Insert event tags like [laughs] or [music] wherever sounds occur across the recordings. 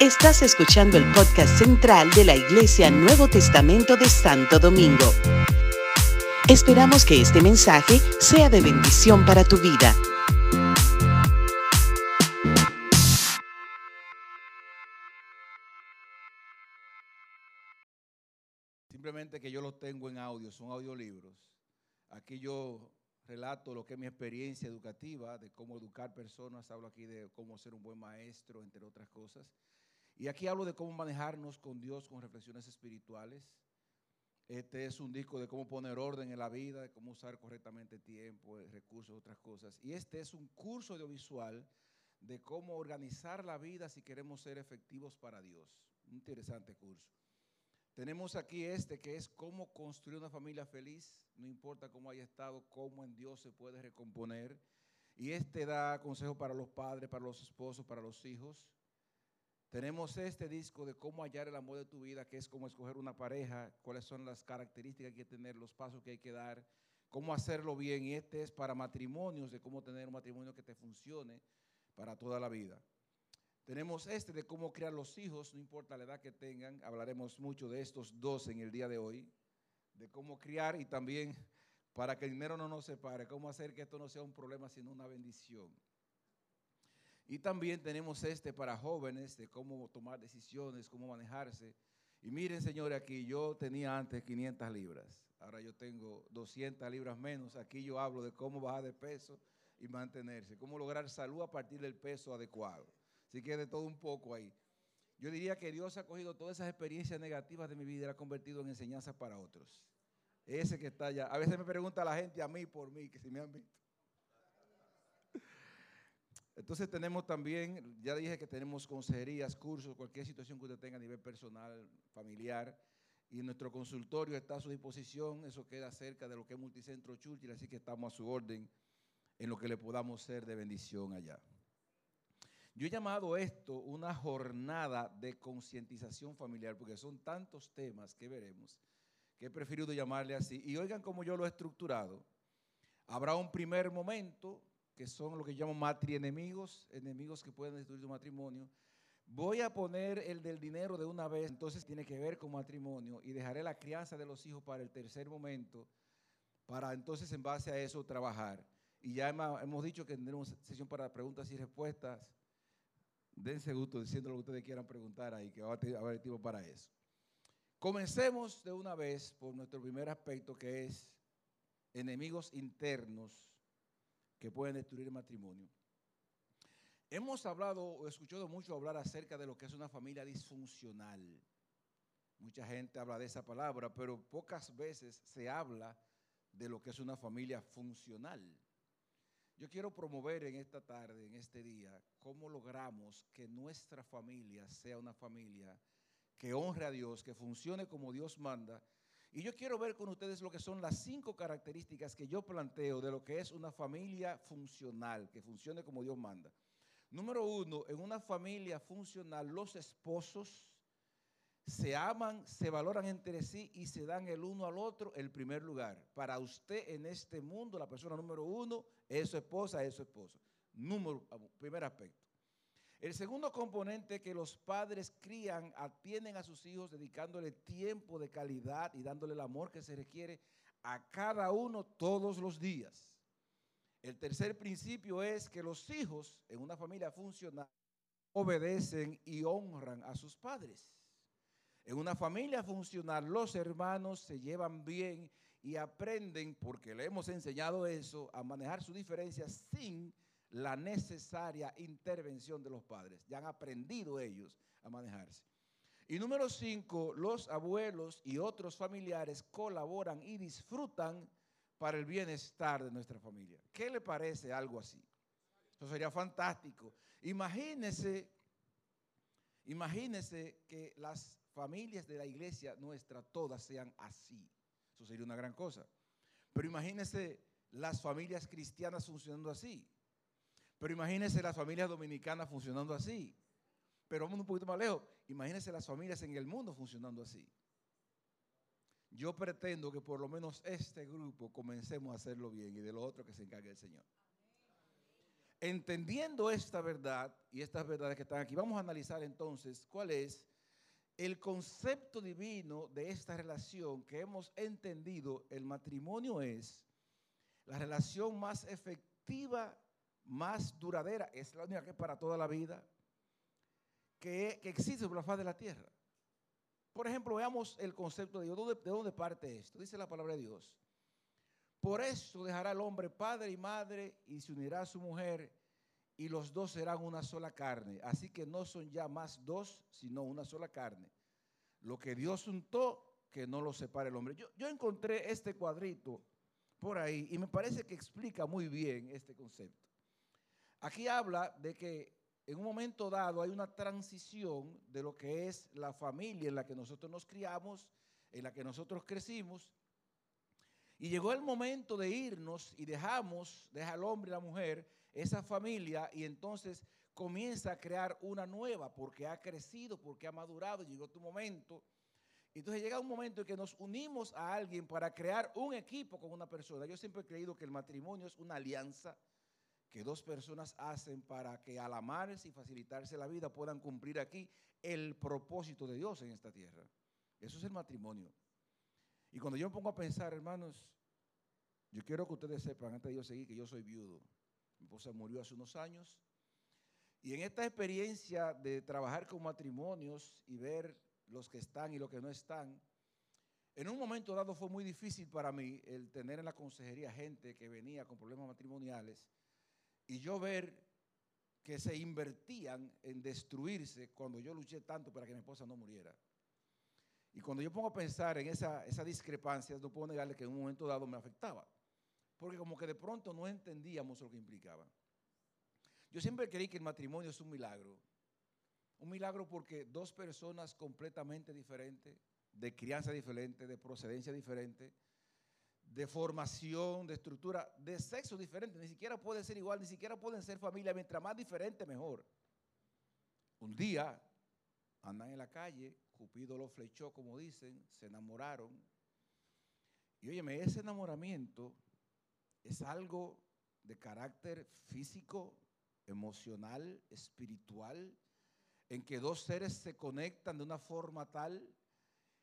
Estás escuchando el podcast central de la Iglesia Nuevo Testamento de Santo Domingo. Esperamos que este mensaje sea de bendición para tu vida. Simplemente que yo lo tengo en audio, son audiolibros. Aquí yo relato lo que es mi experiencia educativa, de cómo educar personas, hablo aquí de cómo ser un buen maestro, entre otras cosas. Y aquí hablo de cómo manejarnos con Dios con reflexiones espirituales. Este es un disco de cómo poner orden en la vida, de cómo usar correctamente tiempo, eh, recursos, otras cosas. Y este es un curso audiovisual de cómo organizar la vida si queremos ser efectivos para Dios. Un interesante curso. Tenemos aquí este que es cómo construir una familia feliz, no importa cómo haya estado, cómo en Dios se puede recomponer. Y este da consejo para los padres, para los esposos, para los hijos. Tenemos este disco de cómo hallar el amor de tu vida, que es cómo escoger una pareja, cuáles son las características que hay que tener, los pasos que hay que dar, cómo hacerlo bien. Y este es para matrimonios, de cómo tener un matrimonio que te funcione para toda la vida. Tenemos este de cómo criar los hijos, no importa la edad que tengan, hablaremos mucho de estos dos en el día de hoy, de cómo criar y también para que el dinero no nos separe, cómo hacer que esto no sea un problema, sino una bendición. Y también tenemos este para jóvenes, de cómo tomar decisiones, cómo manejarse. Y miren, señores, aquí yo tenía antes 500 libras, ahora yo tengo 200 libras menos. Aquí yo hablo de cómo bajar de peso y mantenerse, cómo lograr salud a partir del peso adecuado. Así que de todo un poco ahí. Yo diría que Dios ha cogido todas esas experiencias negativas de mi vida y las ha convertido en enseñanzas para otros. Ese que está allá. A veces me pregunta la gente a mí por mí, que si me han visto. Entonces tenemos también, ya dije que tenemos consejerías, cursos, cualquier situación que usted tenga a nivel personal, familiar. Y nuestro consultorio está a su disposición. Eso queda cerca de lo que es Multicentro Churchill, así que estamos a su orden en lo que le podamos ser de bendición allá. Yo he llamado esto una jornada de concientización familiar, porque son tantos temas que veremos que he preferido llamarle así. Y oigan cómo yo lo he estructurado. Habrá un primer momento, que son lo que llamo matrienemigos, enemigos que pueden destruir tu matrimonio. Voy a poner el del dinero de una vez, entonces tiene que ver con matrimonio, y dejaré la crianza de los hijos para el tercer momento, para entonces en base a eso trabajar. Y ya hemos dicho que tendremos sesión para preguntas y respuestas dense gusto diciendo lo que ustedes quieran preguntar ahí, que va a haber tiempo para eso. Comencemos de una vez por nuestro primer aspecto, que es enemigos internos que pueden destruir el matrimonio. Hemos hablado o escuchado mucho hablar acerca de lo que es una familia disfuncional. Mucha gente habla de esa palabra, pero pocas veces se habla de lo que es una familia funcional. Yo quiero promover en esta tarde, en este día, cómo logramos que nuestra familia sea una familia que honre a Dios, que funcione como Dios manda. Y yo quiero ver con ustedes lo que son las cinco características que yo planteo de lo que es una familia funcional, que funcione como Dios manda. Número uno, en una familia funcional, los esposos se aman, se valoran entre sí y se dan el uno al otro el primer lugar. Para usted en este mundo, la persona número uno es su esposa, es su esposo. Número, primer aspecto. El segundo componente que los padres crían, atienden a sus hijos dedicándole tiempo de calidad y dándole el amor que se requiere a cada uno todos los días. El tercer principio es que los hijos en una familia funcional obedecen y honran a sus padres. En una familia funcional los hermanos se llevan bien y aprenden, porque le hemos enseñado eso, a manejar sus diferencias sin la necesaria intervención de los padres. Ya han aprendido ellos a manejarse. Y número cinco, los abuelos y otros familiares colaboran y disfrutan para el bienestar de nuestra familia. ¿Qué le parece algo así? Eso sería fantástico. Imagínese, imagínese que las familias de la iglesia nuestra todas sean así. Eso sería una gran cosa. Pero imagínense las familias cristianas funcionando así. Pero imagínense las familias dominicanas funcionando así. Pero vamos un poquito más lejos. Imagínense las familias en el mundo funcionando así. Yo pretendo que por lo menos este grupo comencemos a hacerlo bien y de lo otro que se encargue el Señor. Entendiendo esta verdad y estas verdades que están aquí, vamos a analizar entonces cuál es el concepto divino de esta relación que hemos entendido. El matrimonio es la relación más efectiva, más duradera, es la única que es para toda la vida, que, existe por la faz de la tierra. Por ejemplo, veamos el concepto de Dios. ¿De dónde parte esto? Dice la palabra de Dios. Por eso dejará el hombre padre y madre y se unirá a su mujer y los dos serán una sola carne. Así que no son ya más dos, sino una sola carne. Lo que Dios untó, que no lo separe el hombre. Yo, encontré este cuadrito por ahí y me parece que explica muy bien este concepto. Aquí habla de que en un momento dado hay una transición de lo que es la familia en la que nosotros nos criamos, en la que nosotros crecimos, y llegó el momento de irnos y dejamos, deja el hombre y la mujer, esa familia, y entonces comienza a crear una nueva porque ha crecido, porque ha madurado, llegó tu momento. Entonces llega un momento en que nos unimos a alguien para crear un equipo con una persona. Yo siempre he creído que el matrimonio es una alianza que dos personas hacen para que al amarse y facilitarse la vida puedan cumplir aquí el propósito de Dios en esta tierra. Eso es el matrimonio. Y cuando yo me pongo a pensar, hermanos, yo quiero que ustedes sepan, antes de yo seguir, que yo soy viudo. Mi esposa murió hace unos años. Y en esta experiencia de trabajar con matrimonios y ver los que están y los que no están, en un momento dado fue muy difícil para mí el tener en la consejería gente que venía con problemas matrimoniales y yo ver que se invertían en destruirse cuando yo luché tanto para que mi esposa no muriera. Y cuando yo pongo a pensar en esa, esa discrepancia, no puedo negarle que en un momento dado me afectaba. Porque como que de pronto no entendíamos lo que implicaba. Yo siempre creí que el matrimonio es un milagro. Un milagro porque dos personas completamente diferentes, de crianza diferente, de procedencia diferente, de formación, de estructura, de sexo diferente, ni siquiera puede ser igual, ni siquiera pueden ser familia, mientras más diferente mejor. Un día andan en la calle Cupido lo flechó, como dicen, se enamoraron. Y óyeme, ese enamoramiento es algo de carácter físico, emocional, espiritual, en que dos seres se conectan de una forma tal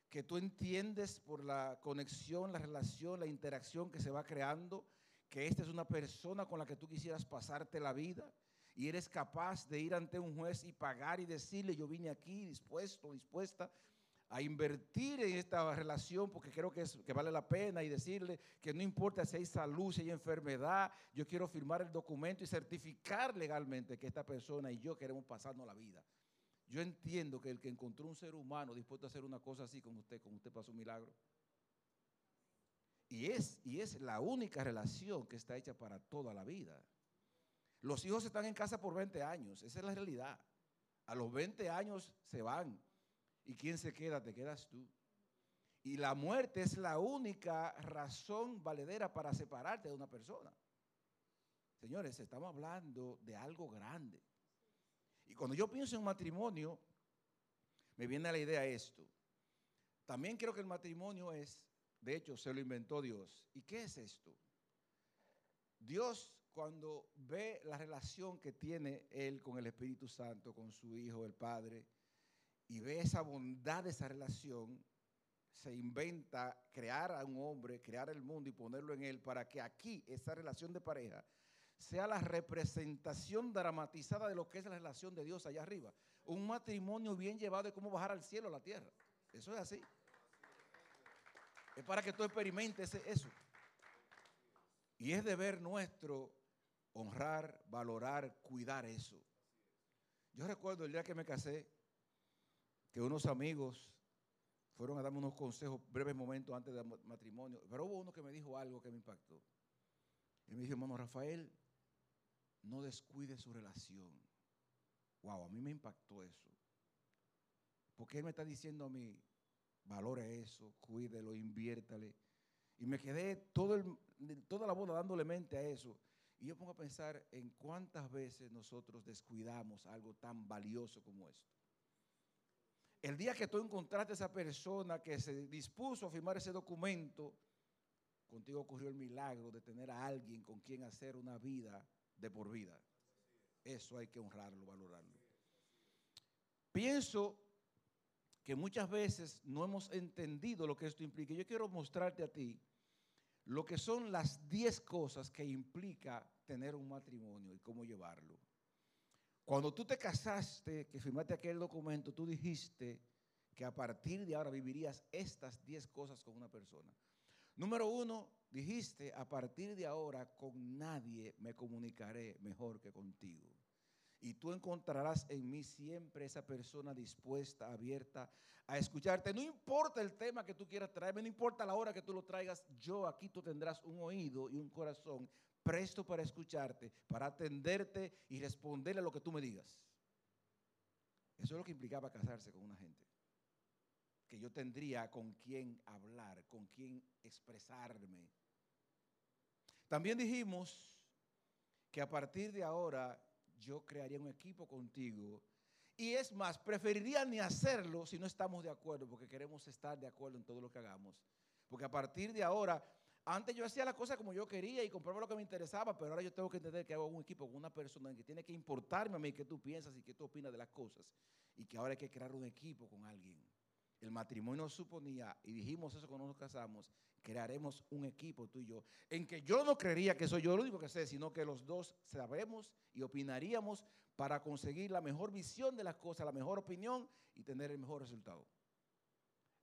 que tú entiendes por la conexión, la relación, la interacción que se va creando, que esta es una persona con la que tú quisieras pasarte la vida, y eres capaz de ir ante un juez y pagar y decirle, yo vine aquí dispuesto, dispuesta a invertir en esta relación porque creo que, es, que vale la pena y decirle que no importa si hay salud, si hay enfermedad, yo quiero firmar el documento y certificar legalmente que esta persona y yo queremos pasarnos la vida. Yo entiendo que el que encontró un ser humano dispuesto a hacer una cosa así con usted, con usted pasó un milagro. Y es, y es la única relación que está hecha para toda la vida. Los hijos están en casa por 20 años, esa es la realidad. A los 20 años se van. ¿Y quién se queda? Te quedas tú. Y la muerte es la única razón valedera para separarte de una persona. Señores, estamos hablando de algo grande. Y cuando yo pienso en matrimonio, me viene a la idea esto. También creo que el matrimonio es, de hecho, se lo inventó Dios. ¿Y qué es esto? Dios cuando ve la relación que tiene Él con el Espíritu Santo, con su Hijo, el Padre, y ve esa bondad de esa relación, se inventa crear a un hombre, crear el mundo y ponerlo en Él para que aquí, esa relación de pareja, sea la representación dramatizada de lo que es la relación de Dios allá arriba. Un matrimonio bien llevado de cómo bajar al cielo a la tierra. Eso es así. Es para que tú experimentes eso. Y es deber nuestro honrar, valorar, cuidar eso. Yo recuerdo el día que me casé, que unos amigos fueron a darme unos consejos breves momentos antes del matrimonio, pero hubo uno que me dijo algo que me impactó. Y me dijo, hermano Rafael, no descuide su relación. Wow, a mí me impactó eso. Porque él me está diciendo a mí, valore eso, cuídelo, inviértale. Y me quedé todo el, toda la boda dándole mente a eso. Y yo pongo a pensar en cuántas veces nosotros descuidamos algo tan valioso como esto. El día que tú encontraste a esa persona que se dispuso a firmar ese documento, contigo ocurrió el milagro de tener a alguien con quien hacer una vida de por vida. Eso hay que honrarlo, valorarlo. Pienso que muchas veces no hemos entendido lo que esto implica. Yo quiero mostrarte a ti lo que son las 10 cosas que implica tener un matrimonio y cómo llevarlo. Cuando tú te casaste, que firmaste aquel documento, tú dijiste que a partir de ahora vivirías estas 10 cosas con una persona. Número uno, dijiste, a partir de ahora con nadie me comunicaré mejor que contigo. Y tú encontrarás en mí siempre esa persona dispuesta, abierta a escucharte. No importa el tema que tú quieras traerme, no importa la hora que tú lo traigas, yo aquí tú tendrás un oído y un corazón presto para escucharte, para atenderte y responderle a lo que tú me digas. Eso es lo que implicaba casarse con una gente. Que yo tendría con quién hablar, con quién expresarme. También dijimos que a partir de ahora yo crearía un equipo contigo. Y es más, preferiría ni hacerlo si no estamos de acuerdo, porque queremos estar de acuerdo en todo lo que hagamos. Porque a partir de ahora, antes yo hacía la cosa como yo quería y compraba lo que me interesaba, pero ahora yo tengo que entender que hago un equipo con una persona que tiene que importarme a mí qué tú piensas y qué tú opinas de las cosas. Y que ahora hay que crear un equipo con alguien. El matrimonio suponía, y dijimos eso cuando nos casamos, crearemos un equipo tú y yo, en que yo no creería que soy yo lo único que sé, sino que los dos sabemos y opinaríamos para conseguir la mejor visión de las cosas, la mejor opinión y tener el mejor resultado.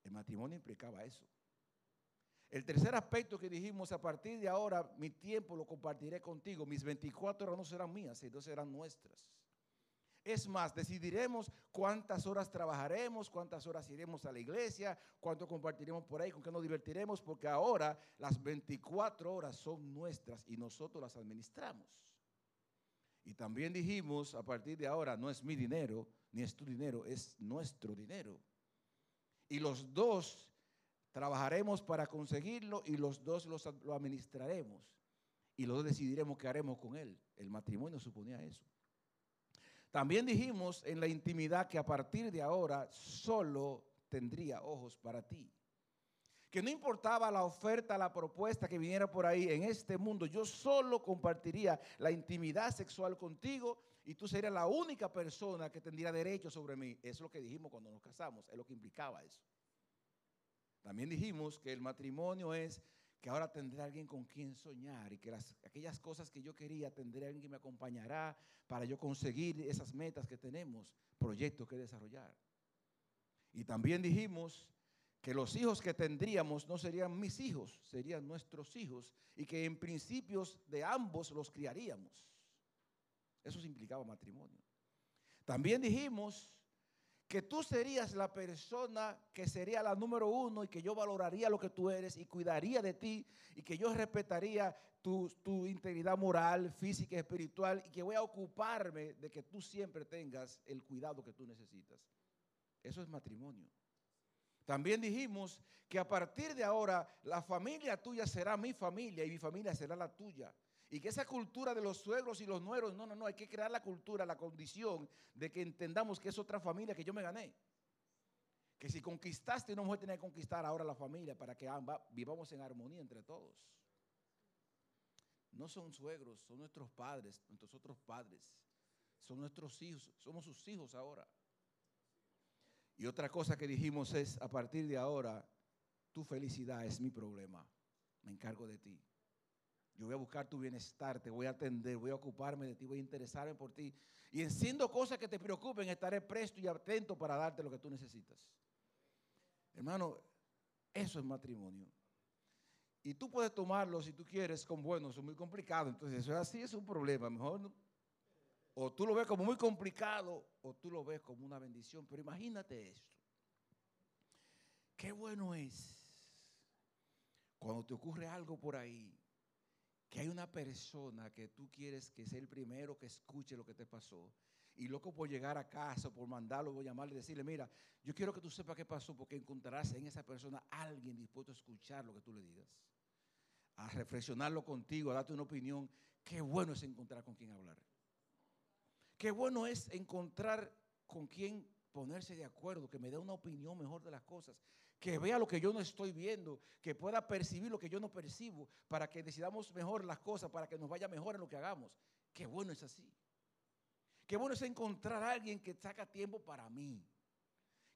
El matrimonio implicaba eso. El tercer aspecto que dijimos, a partir de ahora mi tiempo lo compartiré contigo, mis 24 horas no serán mías, sino serán nuestras. Es más, decidiremos cuántas horas trabajaremos, cuántas horas iremos a la iglesia, cuánto compartiremos por ahí, con qué nos divertiremos, porque ahora las 24 horas son nuestras y nosotros las administramos. Y también dijimos, a partir de ahora, no es mi dinero, ni es tu dinero, es nuestro dinero. Y los dos trabajaremos para conseguirlo y los dos lo administraremos. Y los dos decidiremos qué haremos con él. El matrimonio suponía eso. También dijimos en la intimidad que a partir de ahora solo tendría ojos para ti. Que no importaba la oferta, la propuesta que viniera por ahí en este mundo, yo solo compartiría la intimidad sexual contigo y tú serías la única persona que tendría derecho sobre mí. Es lo que dijimos cuando nos casamos, es lo que implicaba eso. También dijimos que el matrimonio es que ahora tendré alguien con quien soñar y que las, aquellas cosas que yo quería tendré alguien que me acompañará para yo conseguir esas metas que tenemos, proyectos que desarrollar. Y también dijimos que los hijos que tendríamos no serían mis hijos, serían nuestros hijos y que en principios de ambos los criaríamos. Eso implicaba matrimonio. También dijimos que tú serías la persona que sería la número uno y que yo valoraría lo que tú eres y cuidaría de ti y que yo respetaría tu, tu, integridad moral, física y espiritual y que voy a ocuparme de que tú siempre tengas el cuidado que tú necesitas. Eso es matrimonio. También dijimos que a partir de ahora la familia tuya será mi familia y mi familia será la tuya. Y que esa cultura de los suegros y los nueros, no, no, no, hay que crear la cultura, la condición de que entendamos que es otra familia que yo me gané. Que si conquistaste, no vamos a tener que conquistar ahora la familia para que vivamos en armonía entre todos. No son suegros, son nuestros padres, nuestros otros padres. Son nuestros hijos, somos sus hijos ahora. Y otra cosa que dijimos es, a partir de ahora, tu felicidad es mi problema. Me encargo de ti. Yo voy a buscar tu bienestar, te voy a atender, voy a ocuparme de ti, voy a interesarme por ti. Y en siendo cosas que te preocupen, estaré presto y atento para darte lo que tú necesitas. Hermano, eso es matrimonio. Y tú puedes tomarlo si tú quieres como bueno, es muy complicado. Entonces, eso es así, es un problema. Mejor o tú lo ves como muy complicado o tú lo ves como una bendición. Pero imagínate esto. Qué bueno es cuando te ocurre algo por ahí que hay una persona que tú quieres que sea el primero que escuche lo que te pasó. Y loco por llegar a casa, por mandarlo, por llamarle y decirle, mira, yo quiero que tú sepas qué pasó porque encontrarás en esa persona alguien dispuesto a escuchar lo que tú le digas. A reflexionarlo contigo, a darte una opinión. Qué bueno es encontrar con quien hablar. Qué bueno es encontrar con quien ponerse de acuerdo, que me dé una opinión mejor de las cosas, que vea lo que yo no estoy viendo, que pueda percibir lo que yo no percibo, para que decidamos mejor las cosas, para que nos vaya mejor en lo que hagamos. Qué bueno es así. Qué bueno es encontrar a alguien que saca tiempo para mí.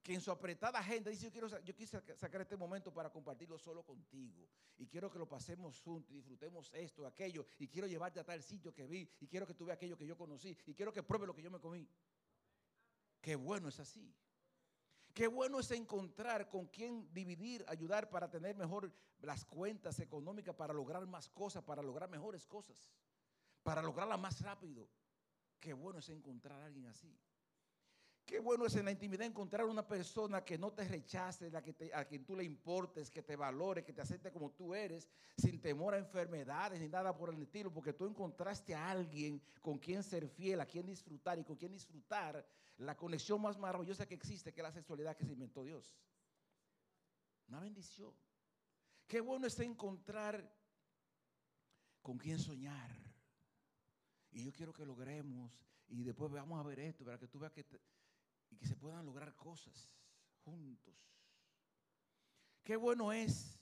Que en su apretada agenda dice, yo, quiero, yo quise sacar este momento para compartirlo solo contigo. Y quiero que lo pasemos juntos y disfrutemos esto, aquello. Y quiero llevarte a tal sitio que vi. Y quiero que tú veas aquello que yo conocí. Y quiero que pruebe lo que yo me comí. Qué bueno es así. Qué bueno es encontrar con quién dividir, ayudar para tener mejor las cuentas económicas, para lograr más cosas, para lograr mejores cosas, para lograrla más rápido. Qué bueno es encontrar a alguien así. Qué bueno es en la intimidad encontrar una persona que no te rechace, la que a quien tú le importes, que te valore, que te acepte como tú eres, sin temor a enfermedades ni nada por el estilo, porque tú encontraste a alguien con quien ser fiel, a quien disfrutar y con quien disfrutar la conexión más maravillosa que existe, que es la sexualidad que se inventó Dios. Una bendición. Qué bueno es encontrar con quien soñar y yo quiero que logremos y después vamos a ver esto, para que tú veas que, y que se puedan lograr cosas juntos. Qué bueno es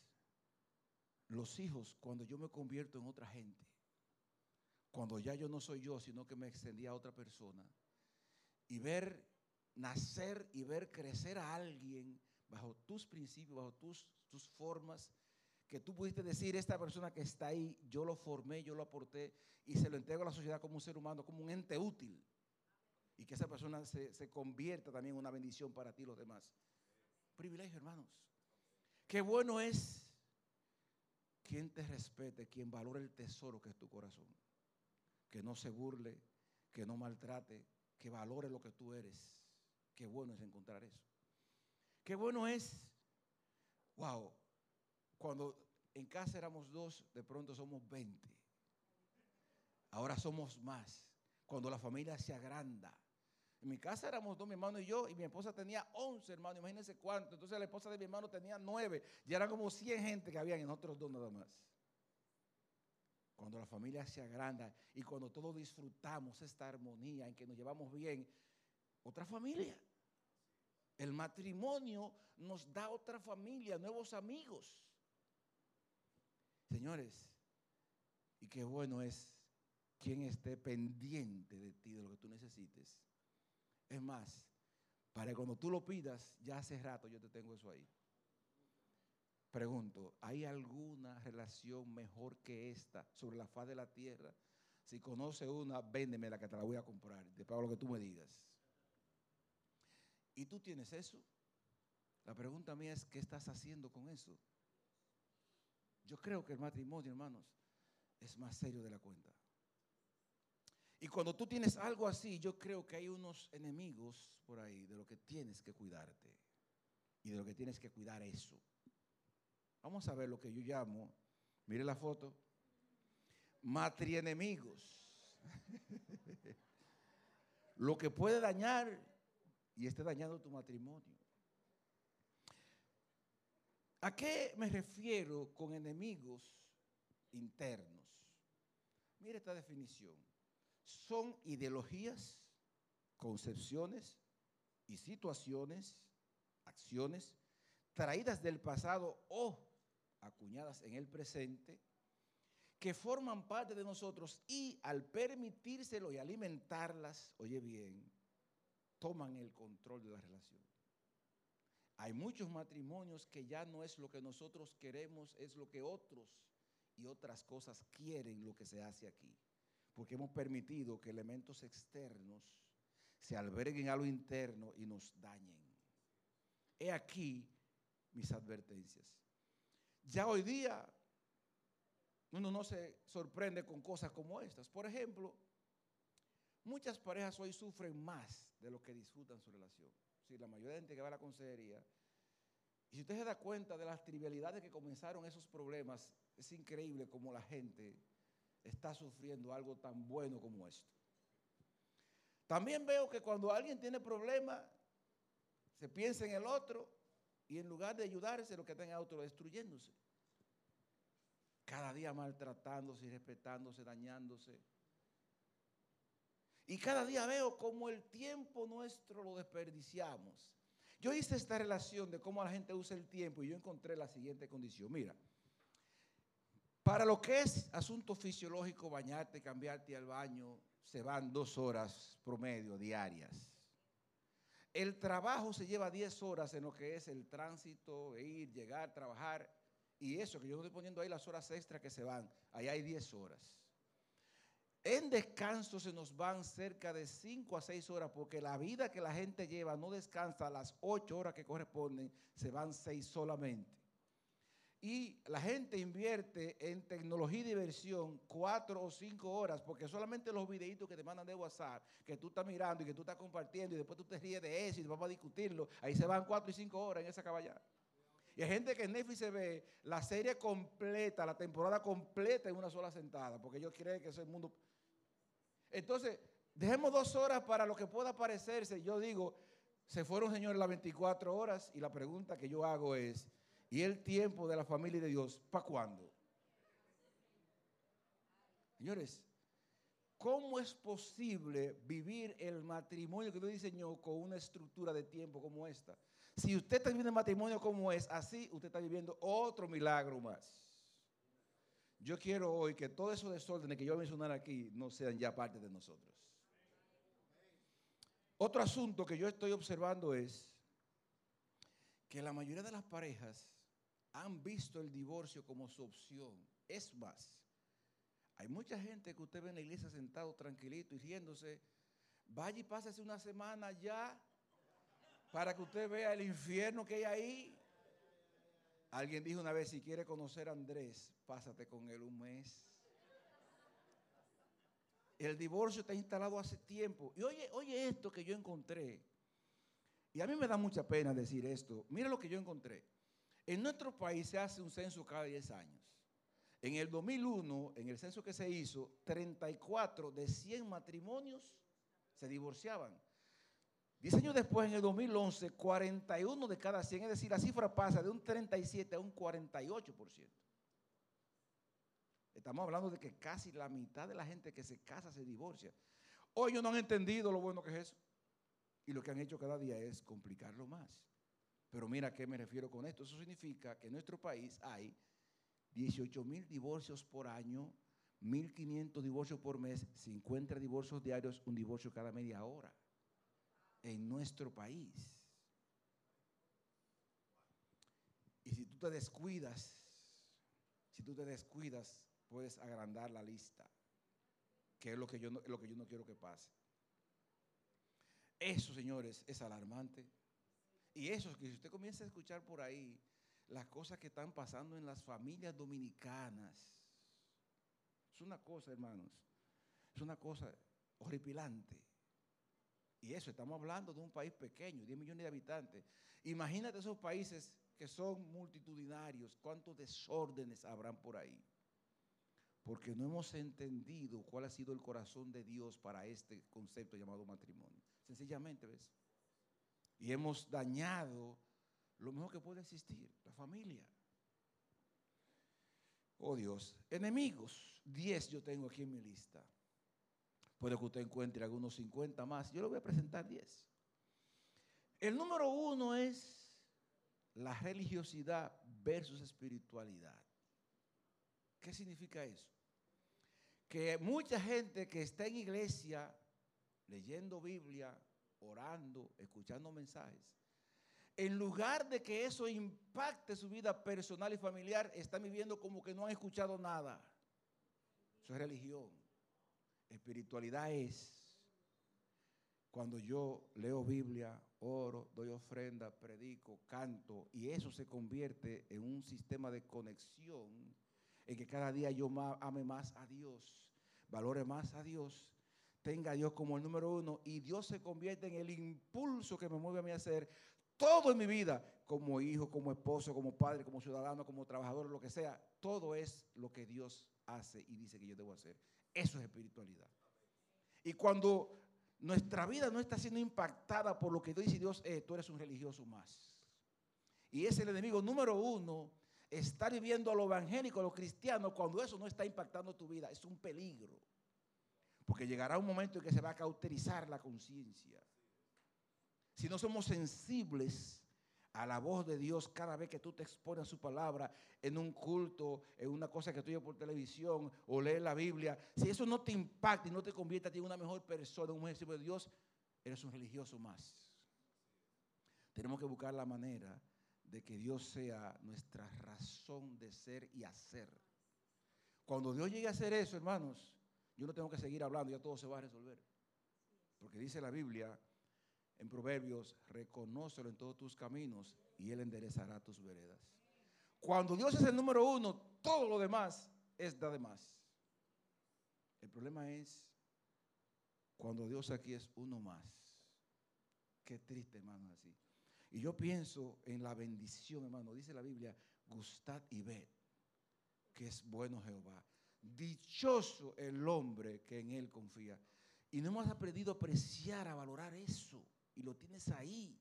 los hijos cuando yo me convierto en otra gente. Cuando ya yo no soy yo, sino que me extendí a otra persona. Y ver nacer y ver crecer a alguien bajo tus principios, bajo tus, tus formas que tú pudiste decir, esta persona que está ahí, yo lo formé, yo lo aporté y se lo entrego a la sociedad como un ser humano, como un ente útil. Y que esa persona se, se convierta también en una bendición para ti y los demás. Privilegio, hermanos. Qué bueno es quien te respete, quien valore el tesoro que es tu corazón. Que no se burle, que no maltrate, que valore lo que tú eres. Qué bueno es encontrar eso. Qué bueno es, wow, cuando en casa éramos dos, de pronto somos 20. Ahora somos más. Cuando la familia se agranda. En mi casa éramos dos, mi hermano y yo, y mi esposa tenía 11 hermanos, imagínense cuánto. Entonces la esposa de mi hermano tenía 9, y eran como 100 gente que había en otros dos nada más. Cuando la familia se agranda y cuando todos disfrutamos esta armonía en que nos llevamos bien, otra familia. El matrimonio nos da otra familia, nuevos amigos. Señores, y qué bueno es quien esté pendiente de ti, de lo que tú necesites. Es más, para cuando tú lo pidas, ya hace rato yo te tengo eso ahí. Pregunto, ¿hay alguna relación mejor que esta sobre la faz de la tierra? Si conoce una, véndeme la que te la voy a comprar, te pago lo que tú me digas. ¿Y tú tienes eso? La pregunta mía es, ¿qué estás haciendo con eso? Yo creo que el matrimonio, hermanos, es más serio de la cuenta. Y cuando tú tienes algo así, yo creo que hay unos enemigos por ahí de lo que tienes que cuidarte y de lo que tienes que cuidar eso. Vamos a ver lo que yo llamo, mire la foto, matrienemigos. [laughs] lo que puede dañar y esté dañando tu matrimonio. ¿A qué me refiero con enemigos internos? Mire esta definición. Son ideologías, concepciones y situaciones, acciones traídas del pasado o acuñadas en el presente que forman parte de nosotros y al permitírselo y alimentarlas, oye bien, toman el control de la relación. Hay muchos matrimonios que ya no es lo que nosotros queremos, es lo que otros y otras cosas quieren lo que se hace aquí. Porque hemos permitido que elementos externos se alberguen a lo interno y nos dañen. He aquí mis advertencias. Ya hoy día uno no se sorprende con cosas como estas. Por ejemplo, muchas parejas hoy sufren más de lo que disfrutan su relación la mayoría de gente que va a la consejería, y si usted se da cuenta de las trivialidades que comenzaron esos problemas, es increíble cómo la gente está sufriendo algo tan bueno como esto. También veo que cuando alguien tiene problemas, se piensa en el otro y en lugar de ayudarse, lo que está en autodestruyéndose. Cada día maltratándose, respetándose, dañándose. Y cada día veo cómo el tiempo nuestro lo desperdiciamos. Yo hice esta relación de cómo la gente usa el tiempo y yo encontré la siguiente condición. Mira, para lo que es asunto fisiológico, bañarte, cambiarte al baño, se van dos horas promedio diarias. El trabajo se lleva 10 horas en lo que es el tránsito, ir, llegar, trabajar. Y eso que yo estoy poniendo ahí las horas extras que se van, ahí hay 10 horas. En descanso se nos van cerca de 5 a 6 horas porque la vida que la gente lleva no descansa las 8 horas que corresponden, se van 6 solamente. Y la gente invierte en tecnología y diversión cuatro o cinco horas, porque solamente los videitos que te mandan de WhatsApp, que tú estás mirando y que tú estás compartiendo, y después tú te ríes de eso y vamos a discutirlo, ahí se van cuatro y cinco horas en esa caballada. Y hay gente que en Netflix se ve la serie completa, la temporada completa en una sola sentada, porque ellos creen que es el mundo. Entonces, dejemos dos horas para lo que pueda parecerse. Yo digo, se fueron, señores, las 24 horas, y la pregunta que yo hago es, ¿Y el tiempo de la familia de Dios para cuándo? Señores, ¿cómo es posible vivir el matrimonio que Dios diseñó con una estructura de tiempo como esta? Si usted está viviendo el matrimonio como es, así usted está viviendo otro milagro más. Yo quiero hoy que todos esos desórdenes que yo voy a mencionar aquí no sean ya parte de nosotros. Otro asunto que yo estoy observando es que la mayoría de las parejas han visto el divorcio como su opción. Es más, hay mucha gente que usted ve en la iglesia sentado tranquilito y riéndose. Vaya y pásese una semana ya para que usted vea el infierno que hay ahí. Alguien dijo una vez, si quiere conocer a Andrés, pásate con él un mes. El divorcio está instalado hace tiempo. Y oye, oye esto que yo encontré. Y a mí me da mucha pena decir esto. Mira lo que yo encontré. En nuestro país se hace un censo cada 10 años. En el 2001, en el censo que se hizo, 34 de 100 matrimonios se divorciaban. Diez años después, en el 2011, 41 de cada 100, es decir, la cifra pasa de un 37 a un 48%. Estamos hablando de que casi la mitad de la gente que se casa se divorcia. Hoy no han entendido lo bueno que es eso. Y lo que han hecho cada día es complicarlo más. Pero mira a qué me refiero con esto. Eso significa que en nuestro país hay 18 mil divorcios por año, 1.500 divorcios por mes, 50 divorcios diarios, un divorcio cada media hora. En nuestro país. Y si tú te descuidas, si tú te descuidas, puedes agrandar la lista, que es lo que yo lo que yo no quiero que pase. Eso, señores, es alarmante. Y eso, que si usted comienza a escuchar por ahí las cosas que están pasando en las familias dominicanas, es una cosa, hermanos, es una cosa horripilante. Y eso, estamos hablando de un país pequeño, 10 millones de habitantes. Imagínate esos países que son multitudinarios, cuántos desórdenes habrán por ahí. Porque no hemos entendido cuál ha sido el corazón de Dios para este concepto llamado matrimonio. Sencillamente, ¿ves? Y hemos dañado lo mejor que puede existir, la familia. Oh Dios, enemigos, 10 yo tengo aquí en mi lista. Puede que usted encuentre algunos 50 más. Yo le voy a presentar 10. El número uno es la religiosidad versus espiritualidad. ¿Qué significa eso? Que mucha gente que está en iglesia, leyendo Biblia, orando, escuchando mensajes, en lugar de que eso impacte su vida personal y familiar, están viviendo como que no han escuchado nada. Eso es religión. Espiritualidad es cuando yo leo Biblia, oro, doy ofrenda, predico, canto, y eso se convierte en un sistema de conexión en que cada día yo ame más a Dios, valore más a Dios tenga a Dios como el número uno y Dios se convierte en el impulso que me mueve a mí a hacer todo en mi vida, como hijo, como esposo, como padre, como ciudadano, como trabajador, lo que sea, todo es lo que Dios hace y dice que yo debo hacer. Eso es espiritualidad. Y cuando nuestra vida no está siendo impactada por lo que dice Dios, eh, tú eres un religioso más. Y es el enemigo número uno, estar viviendo a lo evangélico, a lo cristiano, cuando eso no está impactando tu vida. Es un peligro. Porque llegará un momento en que se va a cauterizar la conciencia. Si no somos sensibles a la voz de Dios cada vez que tú te expones a su palabra en un culto, en una cosa que tú oyes por televisión o lees la Biblia, si eso no te impacta y no te convierte a ti en una mejor persona, un ejemplo de Dios, eres un religioso más. Tenemos que buscar la manera de que Dios sea nuestra razón de ser y hacer. Cuando Dios llegue a hacer eso, hermanos, yo no tengo que seguir hablando, ya todo se va a resolver. Porque dice la Biblia en Proverbios, reconócelo en todos tus caminos y Él enderezará tus veredas. Cuando Dios es el número uno, todo lo demás es de más. El problema es cuando Dios aquí es uno más. Qué triste, hermano, así. Y yo pienso en la bendición, hermano. Dice la Biblia, gustad y ved que es bueno Jehová. Dichoso el hombre que en él confía. Y no hemos aprendido a apreciar, a valorar eso. Y lo tienes ahí.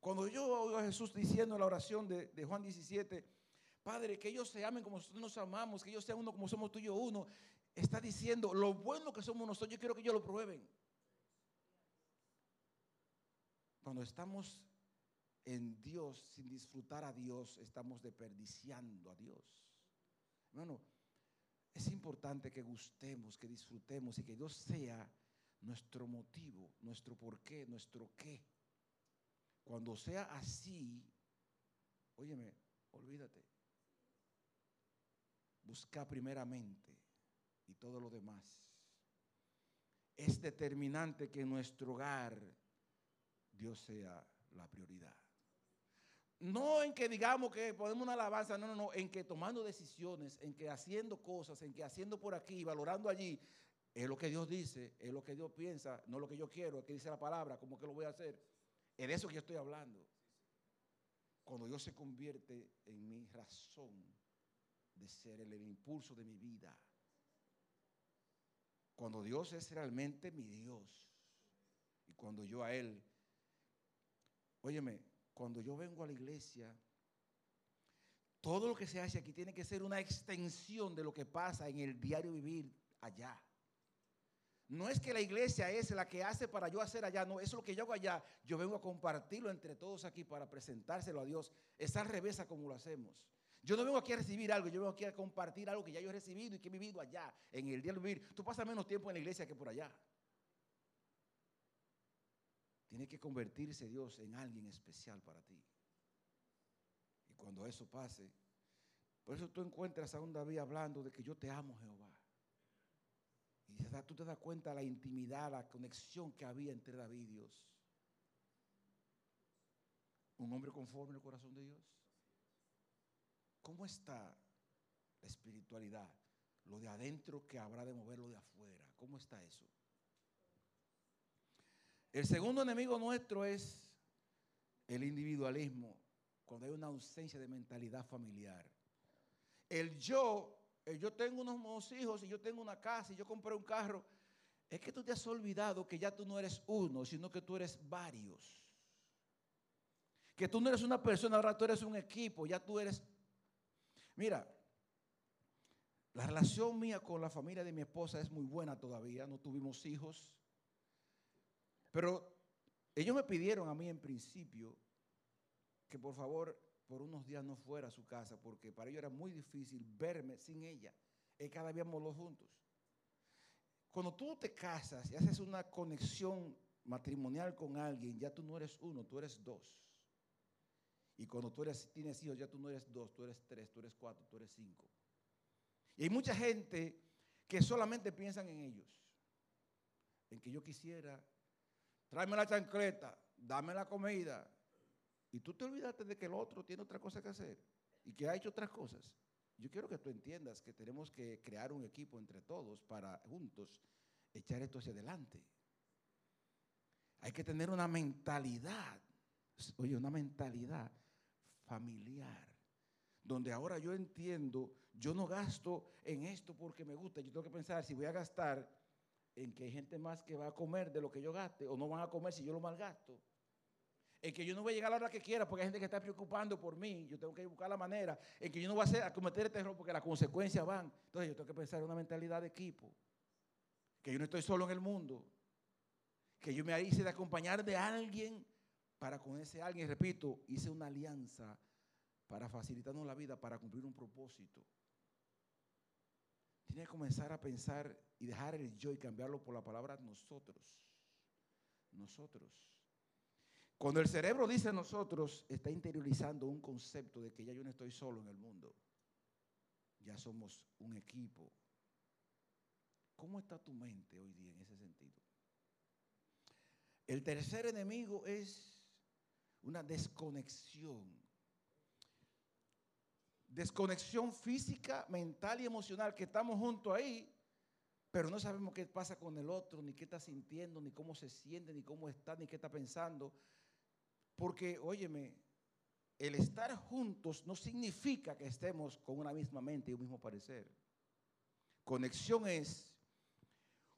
Cuando yo oigo a Jesús diciendo en la oración de, Juan 17, Padre, que ellos se amen como nosotros nos amamos, que ellos sean uno como somos tú uno, está diciendo lo bueno que somos nosotros, yo quiero que ellos lo prueben. Cuando estamos en Dios sin disfrutar a Dios, estamos desperdiciando a Dios. Hermano, es importante que gustemos, que disfrutemos y que Dios sea nuestro motivo, nuestro porqué, nuestro qué. Cuando sea así, óyeme, olvídate. Busca primeramente y todo lo demás. Es determinante que en nuestro hogar Dios sea la prioridad. No en que digamos que ponemos una alabanza, no, no, no, en que tomando decisiones, en que haciendo cosas, en que haciendo por aquí, valorando allí, es lo que Dios dice, es lo que Dios piensa, no lo que yo quiero, es que dice la palabra, ¿cómo que lo voy a hacer? Es de eso que yo estoy hablando. Cuando Dios se convierte en mi razón de ser, el impulso de mi vida. Cuando Dios es realmente mi Dios. Y cuando yo a Él Óyeme, cuando yo vengo a la iglesia, todo lo que se hace aquí tiene que ser una extensión de lo que pasa en el diario vivir allá. No es que la iglesia es la que hace para yo hacer allá, no, eso es lo que yo hago allá. Yo vengo a compartirlo entre todos aquí para presentárselo a Dios. Es al revés como lo hacemos. Yo no vengo aquí a recibir algo, yo vengo aquí a compartir algo que ya yo he recibido y que he vivido allá, en el diario vivir. Tú pasas menos tiempo en la iglesia que por allá. Tiene que convertirse Dios en alguien especial para ti. Y cuando eso pase, por eso tú encuentras a un David hablando de que yo te amo, Jehová. Y tú te das cuenta de la intimidad, la conexión que había entre David y Dios. Un hombre conforme al corazón de Dios. ¿Cómo está la espiritualidad? Lo de adentro que habrá de moverlo de afuera. ¿Cómo está eso? El segundo enemigo nuestro es el individualismo, cuando hay una ausencia de mentalidad familiar. El yo, el yo tengo unos hijos y yo tengo una casa y yo compré un carro, es que tú te has olvidado que ya tú no eres uno, sino que tú eres varios. Que tú no eres una persona, ahora tú eres un equipo, ya tú eres... Mira, la relación mía con la familia de mi esposa es muy buena todavía, no tuvimos hijos. Pero ellos me pidieron a mí en principio que por favor por unos días no fuera a su casa, porque para ellos era muy difícil verme sin ella. Y cada día los juntos. Cuando tú te casas y haces una conexión matrimonial con alguien, ya tú no eres uno, tú eres dos. Y cuando tú tienes hijos, ya tú no eres dos, tú eres tres, tú eres cuatro, tú eres cinco. Y hay mucha gente que solamente piensan en ellos, en que yo quisiera tráeme la chancleta, dame la comida. Y tú te olvidaste de que el otro tiene otra cosa que hacer y que ha hecho otras cosas. Yo quiero que tú entiendas que tenemos que crear un equipo entre todos para juntos echar esto hacia adelante. Hay que tener una mentalidad, oye, una mentalidad familiar, donde ahora yo entiendo, yo no gasto en esto porque me gusta, yo tengo que pensar si voy a gastar en que hay gente más que va a comer de lo que yo gaste o no van a comer si yo lo malgasto. En que yo no voy a llegar a la hora que quiera porque hay gente que está preocupando por mí. Yo tengo que buscar la manera. En que yo no voy a, hacer, a cometer este error porque las consecuencias van. Entonces yo tengo que pensar en una mentalidad de equipo. Que yo no estoy solo en el mundo. Que yo me hice de acompañar de alguien para con ese alguien. Repito, hice una alianza para facilitarnos la vida, para cumplir un propósito. Tiene que comenzar a pensar y dejar el yo y cambiarlo por la palabra nosotros. Nosotros. Cuando el cerebro dice nosotros, está interiorizando un concepto de que ya yo no estoy solo en el mundo. Ya somos un equipo. ¿Cómo está tu mente hoy día en ese sentido? El tercer enemigo es una desconexión. Desconexión física, mental y emocional, que estamos juntos ahí, pero no sabemos qué pasa con el otro, ni qué está sintiendo, ni cómo se siente, ni cómo está, ni qué está pensando. Porque, óyeme, el estar juntos no significa que estemos con una misma mente y un mismo parecer. Conexión es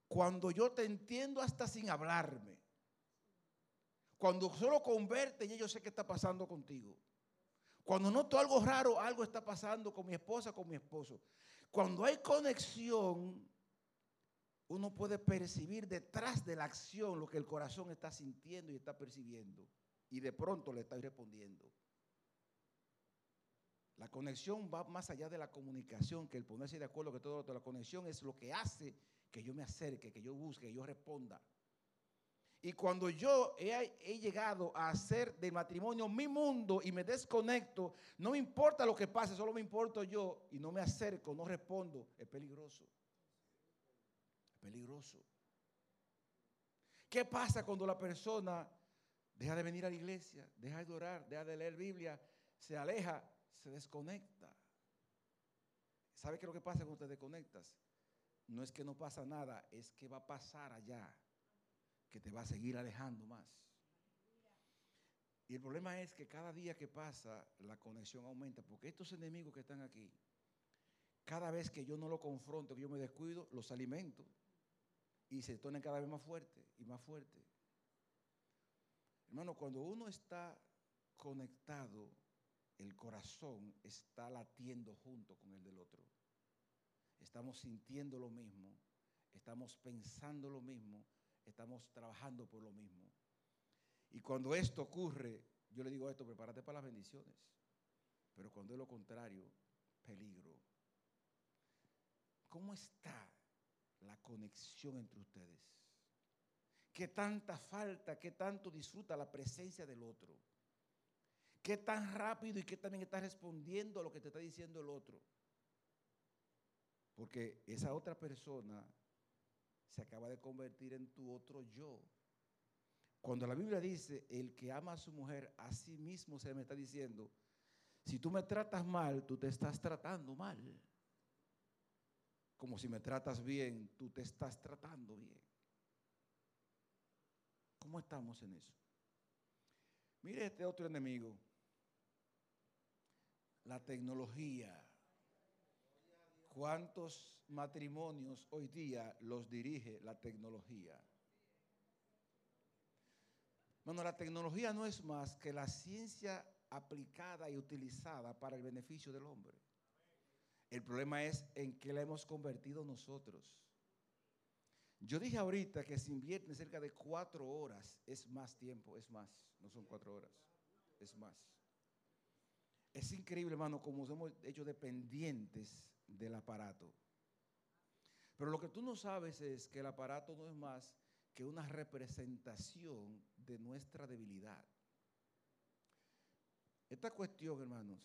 cuando yo te entiendo hasta sin hablarme. Cuando solo converte y yo sé qué está pasando contigo. Cuando noto algo raro, algo está pasando con mi esposa, con mi esposo. Cuando hay conexión, uno puede percibir detrás de la acción lo que el corazón está sintiendo y está percibiendo. Y de pronto le está respondiendo. La conexión va más allá de la comunicación, que el ponerse de acuerdo que todo La conexión es lo que hace que yo me acerque, que yo busque, que yo responda. Y cuando yo he, llegado a hacer del matrimonio mi mundo y me desconecto, no me importa lo que pase, solo me importo yo y no me acerco, no respondo, es peligroso. Peligroso. ¿Qué pasa cuando la persona deja de venir a la iglesia, deja de orar, deja de leer Biblia, se aleja, se desconecta? ¿Sabe qué es lo que pasa cuando te desconectas? No es que no pasa nada, es que va a pasar allá que te va a seguir alejando más. Y el problema es que cada día que pasa la conexión aumenta, porque estos enemigos que están aquí, cada vez que yo no lo confronto, que yo me descuido, los alimento y se tornan cada vez más fuertes y más fuertes. Hermano, cuando uno está conectado, el corazón está latiendo junto con el del otro. Estamos sintiendo lo mismo, estamos pensando lo mismo, estamos trabajando por lo mismo. Y cuando esto ocurre, yo le digo esto, prepárate para las bendiciones. Pero cuando es lo contrario, peligro. ¿Cómo está la conexión entre ustedes? ¿Qué tanta falta, qué tanto disfruta la presencia del otro? ¿Qué tan rápido y qué también está respondiendo a lo que te está diciendo el otro? Porque esa otra persona se acaba de convertir en tu otro yo. Cuando la Biblia dice, el que ama a su mujer, a sí mismo se me está diciendo, si tú me tratas mal, tú te estás tratando mal. Como si me tratas bien, tú te estás tratando bien. ¿Cómo estamos en eso? Mire este otro enemigo, la tecnología. ¿Cuántos matrimonios hoy día los dirige la tecnología? Bueno, la tecnología no es más que la ciencia aplicada y utilizada para el beneficio del hombre. El problema es en qué la hemos convertido nosotros. Yo dije ahorita que se invierte cerca de cuatro horas, es más tiempo, es más, no son cuatro horas, es más. Es increíble, hermano, como nos hemos hecho dependientes del aparato. Pero lo que tú no sabes es que el aparato no es más que una representación de nuestra debilidad. Esta cuestión, hermanos,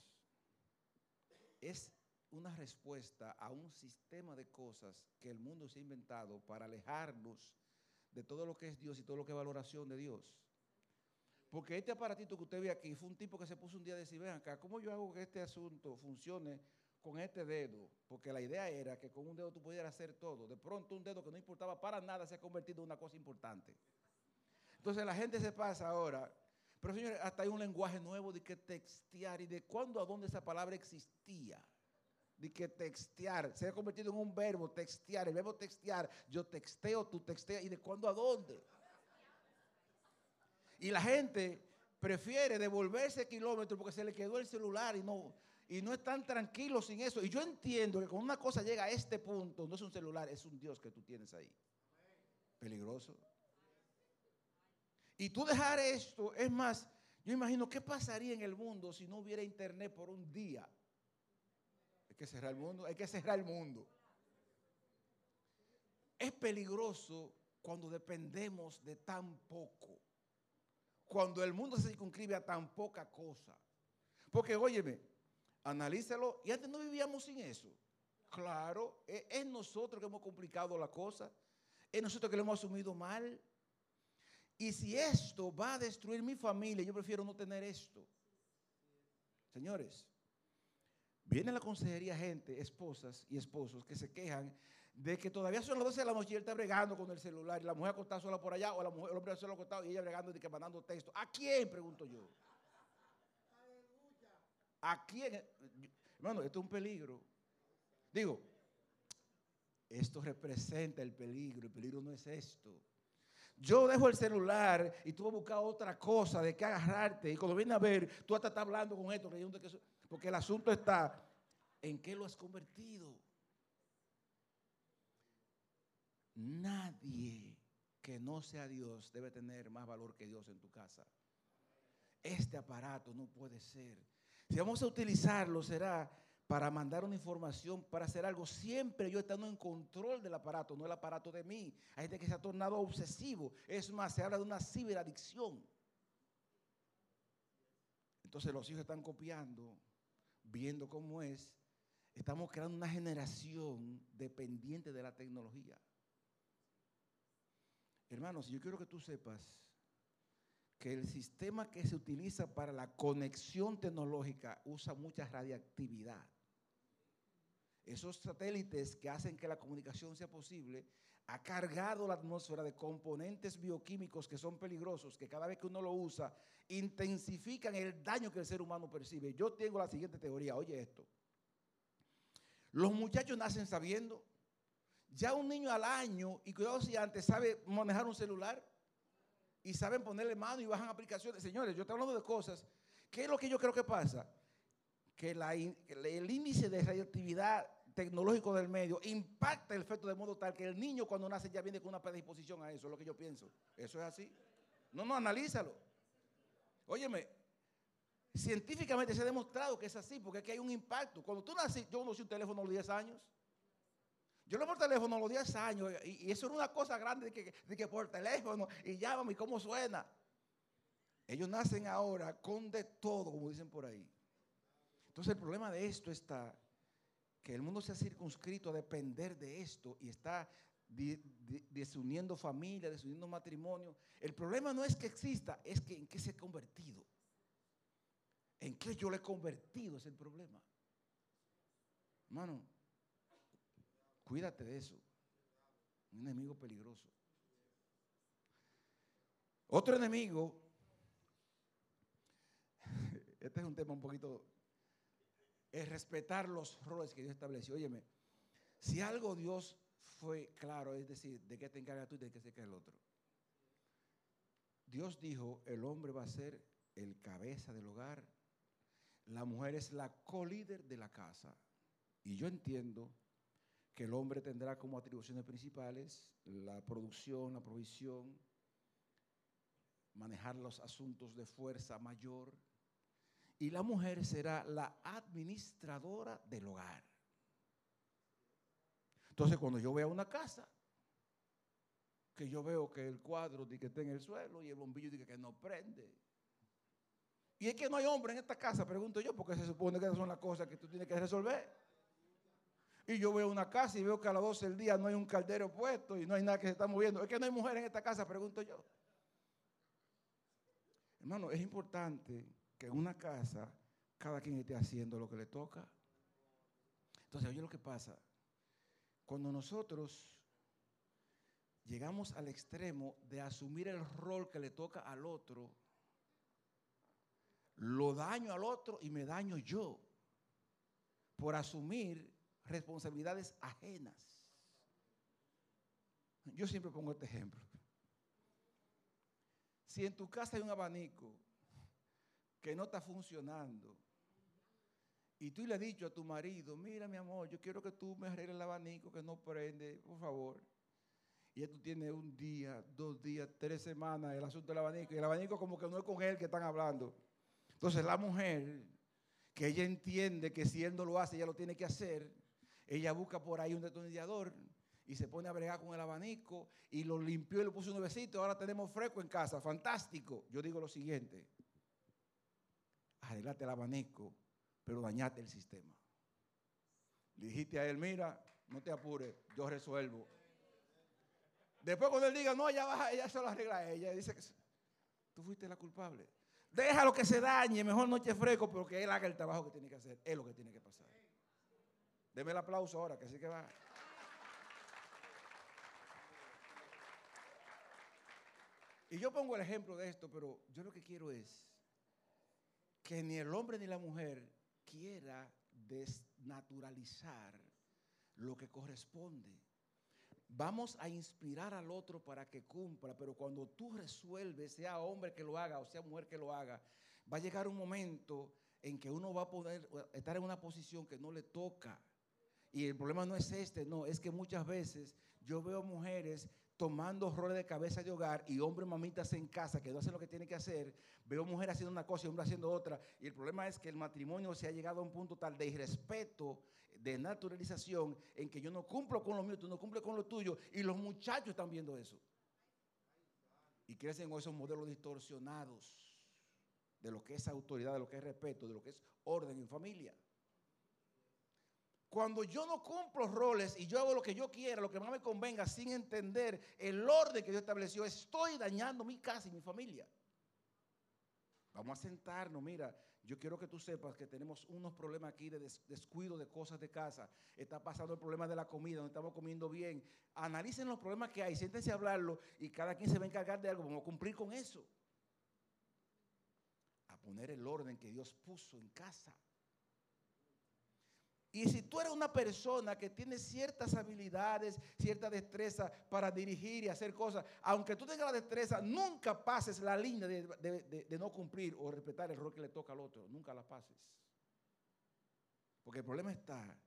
es una respuesta a un sistema de cosas que el mundo se ha inventado para alejarnos de todo lo que es Dios y todo lo que es valoración de Dios. Porque este aparatito que usted ve aquí fue un tipo que se puso un día de decir, ven acá, ¿cómo yo hago que este asunto funcione con este dedo, porque la idea era que con un dedo tú pudieras hacer todo. De pronto un dedo que no importaba para nada se ha convertido en una cosa importante. Entonces la gente se pasa ahora, pero señores, hasta hay un lenguaje nuevo de que textear y de cuándo a dónde esa palabra existía. De que textear se ha convertido en un verbo, textear, el verbo textear, yo texteo, tú texteas, y de cuándo a dónde. Y la gente prefiere devolverse kilómetros porque se le quedó el celular y no, y no están tranquilos sin eso. Y yo entiendo que cuando una cosa llega a este punto, no es un celular, es un Dios que tú tienes ahí. Peligroso. Y tú dejar esto, es más, Yo imagino qué pasaría en el mundo si no hubiera internet por un día. Hay que cerrar el mundo, hay que cerrar el mundo. Es peligroso cuando dependemos de tan poco. Cuando el mundo se circunscribe a tan poca cosa. Porque, óyeme, analízalo. Y antes no vivíamos sin eso. Claro, e, es, nosotros que hemos complicado la cosa. Es nosotros que lo hemos asumido mal. Y si esto va a destruir mi familia, yo prefiero no tener esto. Señores, viene la consejería gente, esposas y esposos que se quejan de que todavía son las 12 de la noche y él está bregando con el celular y la mujer acostada sola por allá o la mujer, el hombre sola acostado y ella bregando y que mandando texto. ¿A quién? Pregunto yo. ¿A quién? Hermano, esto es un peligro. Digo, esto representa el peligro. El peligro no es esto. Yo dejo el celular y tú vas a buscar otra cosa de qué agarrarte. Y cuando viene a ver, tú hasta estás hablando con esto, porque el asunto está en qué lo has convertido. Nadie que no sea Dios debe tener más valor que Dios en tu casa. Este aparato no puede ser. Si vamos a utilizarlo será para mandar una información, para hacer algo, siempre yo estando en control del aparato, no el aparato de mí. Hay gente que se ha tornado obsesivo. Es más, se habla de una ciberadicción. Entonces los hijos están copiando, viendo cómo es. Estamos creando una generación dependiente de la tecnología. Hermanos, yo quiero que tú sepas que el sistema que se utiliza para la conexión tecnológica usa mucha radiactividad. Esos satélites que hacen que la comunicación sea posible ha cargado la atmósfera de componentes bioquímicos que son peligrosos, que cada vez que uno lo usa intensifican el daño que el ser humano percibe. Yo tengo la siguiente teoría, oye esto. Los muchachos nacen sabiendo ya un niño al año, y cuidado si antes sabe manejar un celular y saben ponerle mano y bajan aplicaciones. Señores, yo estoy hablando de cosas. ¿Qué es lo que yo creo que pasa? Que el índice de radioactividad tecnológico del medio impacta el efecto de modo tal que el niño cuando nace ya viene con una predisposición a eso, es lo que yo pienso. Eso es así. No, no, analízalo. Óyeme, científicamente se ha demostrado que es así, porque aquí hay un impacto. Cuando tú naces, yo conocí un teléfono a los 10 años. Yo lo por teléfono a los 10 años y, eso era una cosa grande de que, por teléfono y llámame y cómo suena. Ellos nacen ahora con de todo, como dicen por ahí. Entonces el problema de esto está que el mundo se ha circunscrito a depender de esto y está desuniendo familia, desuniendo matrimonio. El problema no es que exista, es que en qué se ha convertido. En qué yo le he convertido es el problema. Hermano, Cuídate de eso. Un enemigo peligroso. Otro enemigo, [laughs] este es un tema un poquito, es respetar los roles que Dios estableció. Óyeme, si algo Dios fue claro, es decir, de qué te encargas tú y de qué se encarga el otro. Dios dijo, el hombre va a ser el cabeza del hogar, la mujer es la co-líder de la casa. Y yo entiendo que el hombre tendrá como atribuciones principales la producción, la provisión, manejar los asuntos de fuerza mayor, y la mujer será la administradora del hogar. Entonces, cuando yo veo una casa, que yo veo que el cuadro que está en el suelo y el bombillo dice que no prende. Y es que no hay hombre en esta casa, pregunto yo, porque se supone que esas son las cosas que tú tienes que resolver. Y yo veo una casa y veo que a las 12 del día no hay un caldero puesto y no hay nada que se está moviendo. Es que no hay mujer en esta casa, pregunto yo. Hermano, es importante que en una casa cada quien esté haciendo lo que le toca. Entonces, oye lo que pasa. Cuando nosotros llegamos al extremo de asumir el rol que le toca al otro, lo daño al otro y me daño yo por asumir responsabilidades ajenas. Yo siempre pongo este ejemplo. Si en tu casa hay un abanico que no está funcionando y tú le has dicho a tu marido, mira mi amor, yo quiero que tú me arregles el abanico que no prende, por favor. Y esto tiene un día, dos días, tres semanas el asunto del abanico. Y el abanico como que no es con él que están hablando. Entonces la mujer, que ella entiende que si él no lo hace, ella lo tiene que hacer, ella busca por ahí un detonador y se pone a bregar con el abanico y lo limpió y lo puso un nuevecito. Ahora tenemos fresco en casa, fantástico. Yo digo lo siguiente, arreglate el abanico, pero dañate el sistema. Le dijiste a él, mira, no te apures, yo resuelvo. Después cuando él diga, no, ya baja, ella se lo arregla a ella. Dice que tú fuiste la culpable. Déjalo que se dañe, mejor no eche fresco, pero que él haga el trabajo que tiene que hacer. Es lo que tiene que pasar. Deme el aplauso ahora, que sí que va. Y yo pongo el ejemplo de esto, pero yo lo que quiero es que ni el hombre ni la mujer quiera desnaturalizar lo que corresponde. Vamos a inspirar al otro para que cumpla, pero cuando tú resuelves, sea hombre que lo haga o sea mujer que lo haga, va a llegar un momento en que uno va a poder estar en una posición que no le toca. Y el problema no es este, no, es que muchas veces yo veo mujeres tomando roles de cabeza de hogar y hombres mamitas en casa que no hacen lo que tienen que hacer. Veo mujeres haciendo una cosa y hombres haciendo otra. Y el problema es que el matrimonio se ha llegado a un punto tal de irrespeto, de naturalización, en que yo no cumplo con lo mío, tú no cumples con lo tuyo. Y los muchachos están viendo eso. Y crecen con esos modelos distorsionados de lo que es autoridad, de lo que es respeto, de lo que es orden en familia. Cuando yo no cumplo roles y yo hago lo que yo quiera, lo que más me convenga, sin entender el orden que Dios estableció, estoy dañando mi casa y mi familia. Vamos a sentarnos, mira, yo quiero que tú sepas que tenemos unos problemas aquí de descuido de cosas de casa. Está pasando el problema de la comida, no estamos comiendo bien. Analicen los problemas que hay, siéntense a hablarlo y cada quien se va a encargar de algo. Vamos a cumplir con eso. A poner el orden que Dios puso en casa. Y si tú eres una persona que tiene ciertas habilidades, cierta destreza para dirigir y hacer cosas, aunque tú tengas la destreza, nunca pases la línea de, no cumplir o respetar el rol que le toca al otro. Nunca la pases. Porque el problema está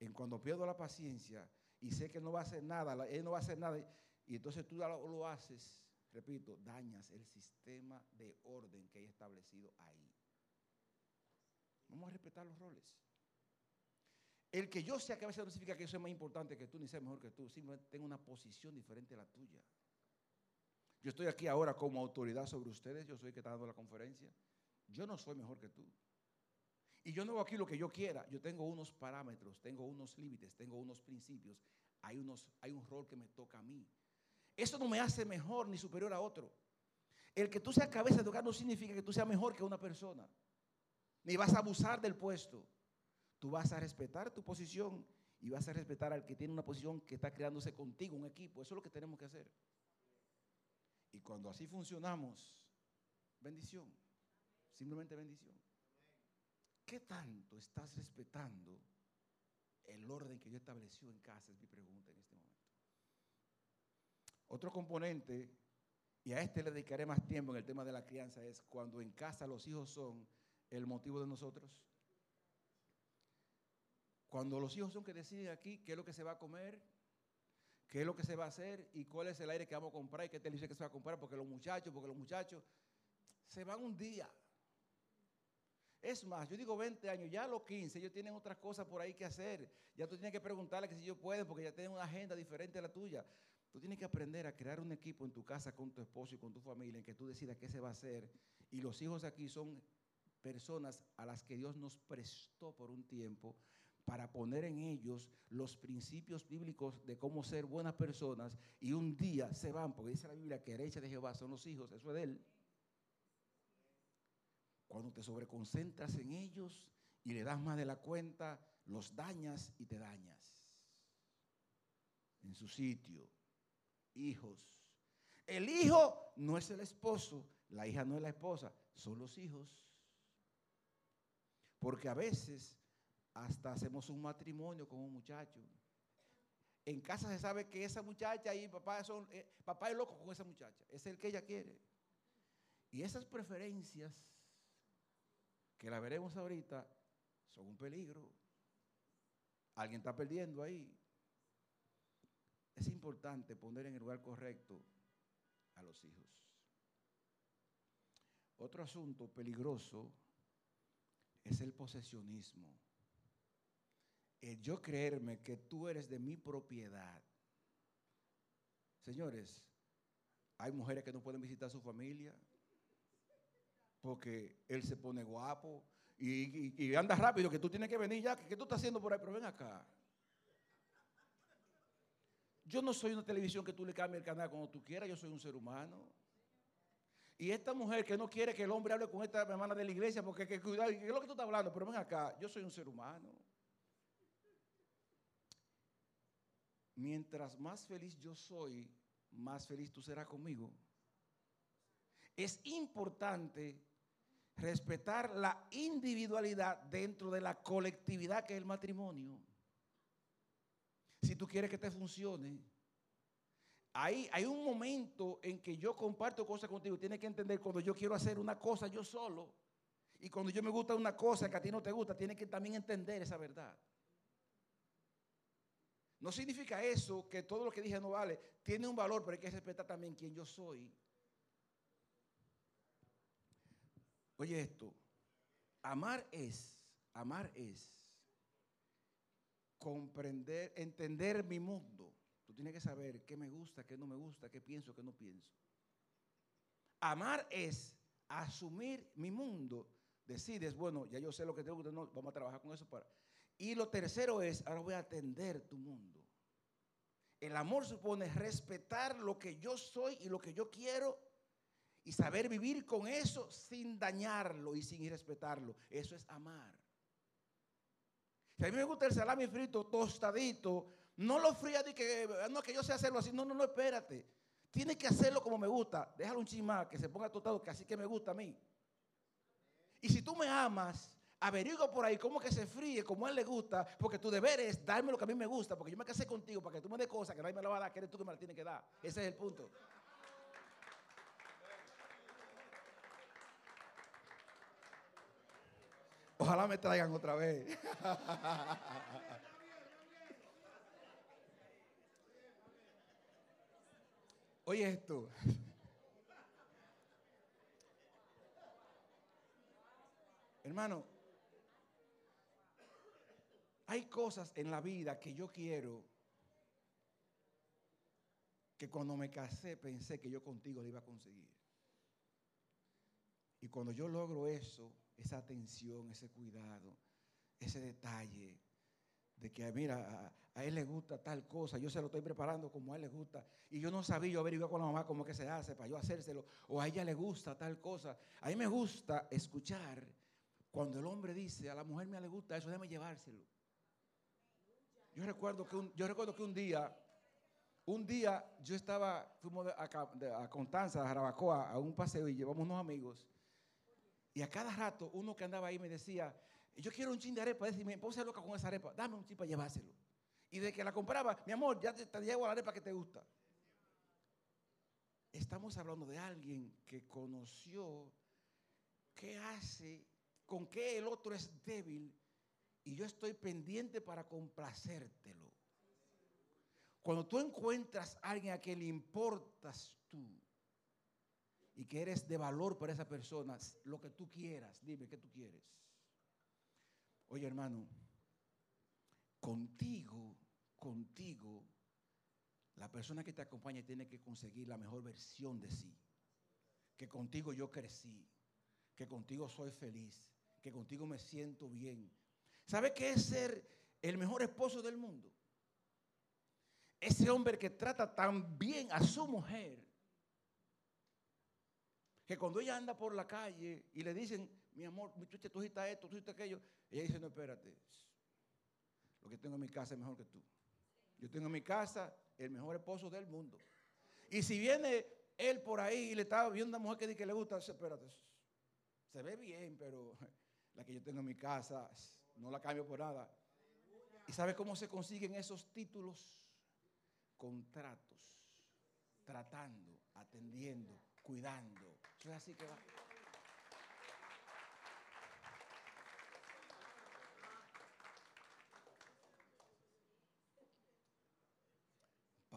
en cuando pierdo la paciencia y sé que no va a hacer nada, él no va a hacer nada, y entonces tú lo, lo haces, repito, dañas el sistema de orden que hay establecido ahí. Vamos a respetar los roles. El que yo sea cabeza no significa que yo sea más importante que tú, ni sea mejor que tú. Simplemente tengo una posición diferente a la tuya. Yo estoy aquí ahora como autoridad sobre ustedes. Yo soy el que está dando la conferencia. Yo no soy mejor que tú. Y yo no hago aquí lo que yo quiera. Yo tengo unos parámetros, tengo unos límites, tengo unos principios. Hay, unos, hay un rol que me toca a mí. Eso no me hace mejor ni superior a otro. El que tú seas cabeza de hogar no significa que tú seas mejor que una persona. Ni vas a abusar del puesto. Tú vas a respetar tu posición y vas a respetar al que tiene una posición que está creándose contigo, un equipo. Eso es lo que tenemos que hacer. Y cuando así funcionamos, bendición. Simplemente bendición. ¿Qué tanto estás respetando el orden que yo estableció en casa? Es mi pregunta en este momento. Otro componente, y a este le dedicaré más tiempo en el tema de la crianza, es cuando en casa los hijos son el motivo de nosotros. Cuando los hijos son que deciden aquí qué es lo que se va a comer, qué es lo que se va a hacer y cuál es el aire que vamos a comprar y qué televisión que se va a comprar, porque los muchachos, porque los muchachos se van un día. Es más, yo digo 20 años, ya a los 15 ellos tienen otras cosas por ahí que hacer. Ya tú tienes que preguntarle que si ellos pueden, porque ya tienen una agenda diferente a la tuya. Tú tienes que aprender a crear un equipo en tu casa con tu esposo y con tu familia en que tú decidas qué se va a hacer. Y los hijos aquí son personas a las que Dios nos prestó por un tiempo para poner en ellos los principios bíblicos de cómo ser buenas personas y un día se van, porque dice la Biblia que herencia de Jehová son los hijos, eso es de él. Cuando te sobreconcentras en ellos y le das más de la cuenta, los dañas y te dañas. En su sitio, hijos. El hijo no es el esposo, la hija no es la esposa, son los hijos. Porque a veces hasta hacemos un matrimonio con un muchacho. En casa se sabe que esa muchacha y papá, son, eh, papá es loco con esa muchacha. Es el que ella quiere. Y esas preferencias, que la veremos ahorita, son un peligro. Alguien está perdiendo ahí. es importante poner en el lugar correcto a los hijos. Otro asunto peligroso es el posesionismo. El yo creerme que tú eres de mi propiedad. Señores, hay mujeres que no pueden visitar a su familia porque él se pone guapo y, anda rápido, que tú tienes que venir ya, que, tú estás haciendo por ahí, pero ven acá. Yo no soy una televisión que tú le cambies el canal cuando tú quieras, yo soy un ser humano. Y esta mujer que no quiere que el hombre hable con esta hermana de la iglesia, porque que cuidado, ¿qué es lo que tú estás hablando? Pero ven acá, yo soy un ser humano. Mientras más feliz yo soy, más feliz tú serás conmigo. Es importante respetar la individualidad dentro de la colectividad que es el matrimonio. Si tú quieres que te funcione, hay, hay un momento en que yo comparto cosas contigo. Tienes que entender cuando yo quiero hacer una cosa yo solo y cuando yo me gusta una cosa que a ti no te gusta, tienes que también entender esa verdad. No significa eso que todo lo que dije no vale. Tiene un valor, pero hay que respetar también quién yo soy. Oye esto, amar es, amar es comprender, entender mi mundo. Tú tienes que saber qué me gusta, qué no me gusta, qué pienso, qué no pienso. Amar es asumir mi mundo. Decides, bueno, ya yo sé lo que tengo, no, vamos a trabajar con eso para. Y lo tercero es, ahora voy a atender tu mundo. El amor supone respetar lo que yo soy y lo que yo quiero y saber vivir con eso sin dañarlo y sin irrespetarlo. Eso es amar. Si a mí me gusta el salami frito tostadito, no lo fría de que, no, que yo sé hacerlo así. No, no, no, espérate. Tiene que hacerlo como me gusta. Déjalo un chimá, que se ponga tostado, que así que me gusta a mí. Y si tú me amas, averigua por ahí cómo que se fríe, como a él le gusta, porque tu deber es darme lo que a mí me gusta, porque yo me casé contigo para que tú me des cosas que nadie me la va a dar, que eres tú que me la tienes que dar. Ese es el punto. Ojalá me traigan otra vez. [laughs] Oye esto. Hermano, hay cosas en la vida que yo quiero que cuando me casé pensé que yo contigo lo iba a conseguir. Y cuando yo logro eso, esa atención, ese cuidado, ese detalle de que, mira, a, él le gusta tal cosa, yo se lo estoy preparando como a él le gusta, y yo no sabía, yo averigué con la mamá cómo que se hace para yo hacérselo, o a ella le gusta tal cosa. A mí me gusta escuchar cuando el hombre dice, a la mujer me le gusta eso, déjame llevárselo. Yo recuerdo que un, yo recuerdo que un día, un día yo estaba, fuimos a, a Constanza, a Jarabacoa, a un paseo y llevamos unos amigos. Y a cada rato uno que andaba ahí me decía, yo quiero un chin de arepa. Decía, mi esposa loca con esa arepa, dame un chin para llevárselo. Y de que la compraba, mi amor, ya te, te llevo la arepa que te gusta. Estamos hablando de alguien que conoció qué hace, con qué el otro es débil y yo estoy pendiente para complacértelo. Cuando tú encuentras a alguien a quien le importas tú, y que eres de valor para esa persona, lo que tú quieras, dime qué tú quieres. Oye hermano, contigo, contigo, la persona que te acompaña tiene que conseguir la mejor versión de sí. Que contigo yo crecí, que contigo soy feliz, que contigo me siento bien. ¿Sabe qué es ser el mejor esposo del mundo? Ese hombre que trata tan bien a su mujer que cuando ella anda por la calle y le dicen, mi amor, tú hiciste esto, tú hiciste aquello, ella dice, no, espérate, lo que tengo en mi casa es mejor que tú. Yo tengo en mi casa el mejor esposo del mundo. Y si viene él por ahí y le está viendo a una mujer que dice que le gusta, espérate, se ve bien, pero la que yo tengo en mi casa no la cambio por nada. ¿Y sabe cómo se consiguen esos títulos? Contratos, tratando, atendiendo, cuidando. Eso es así que va.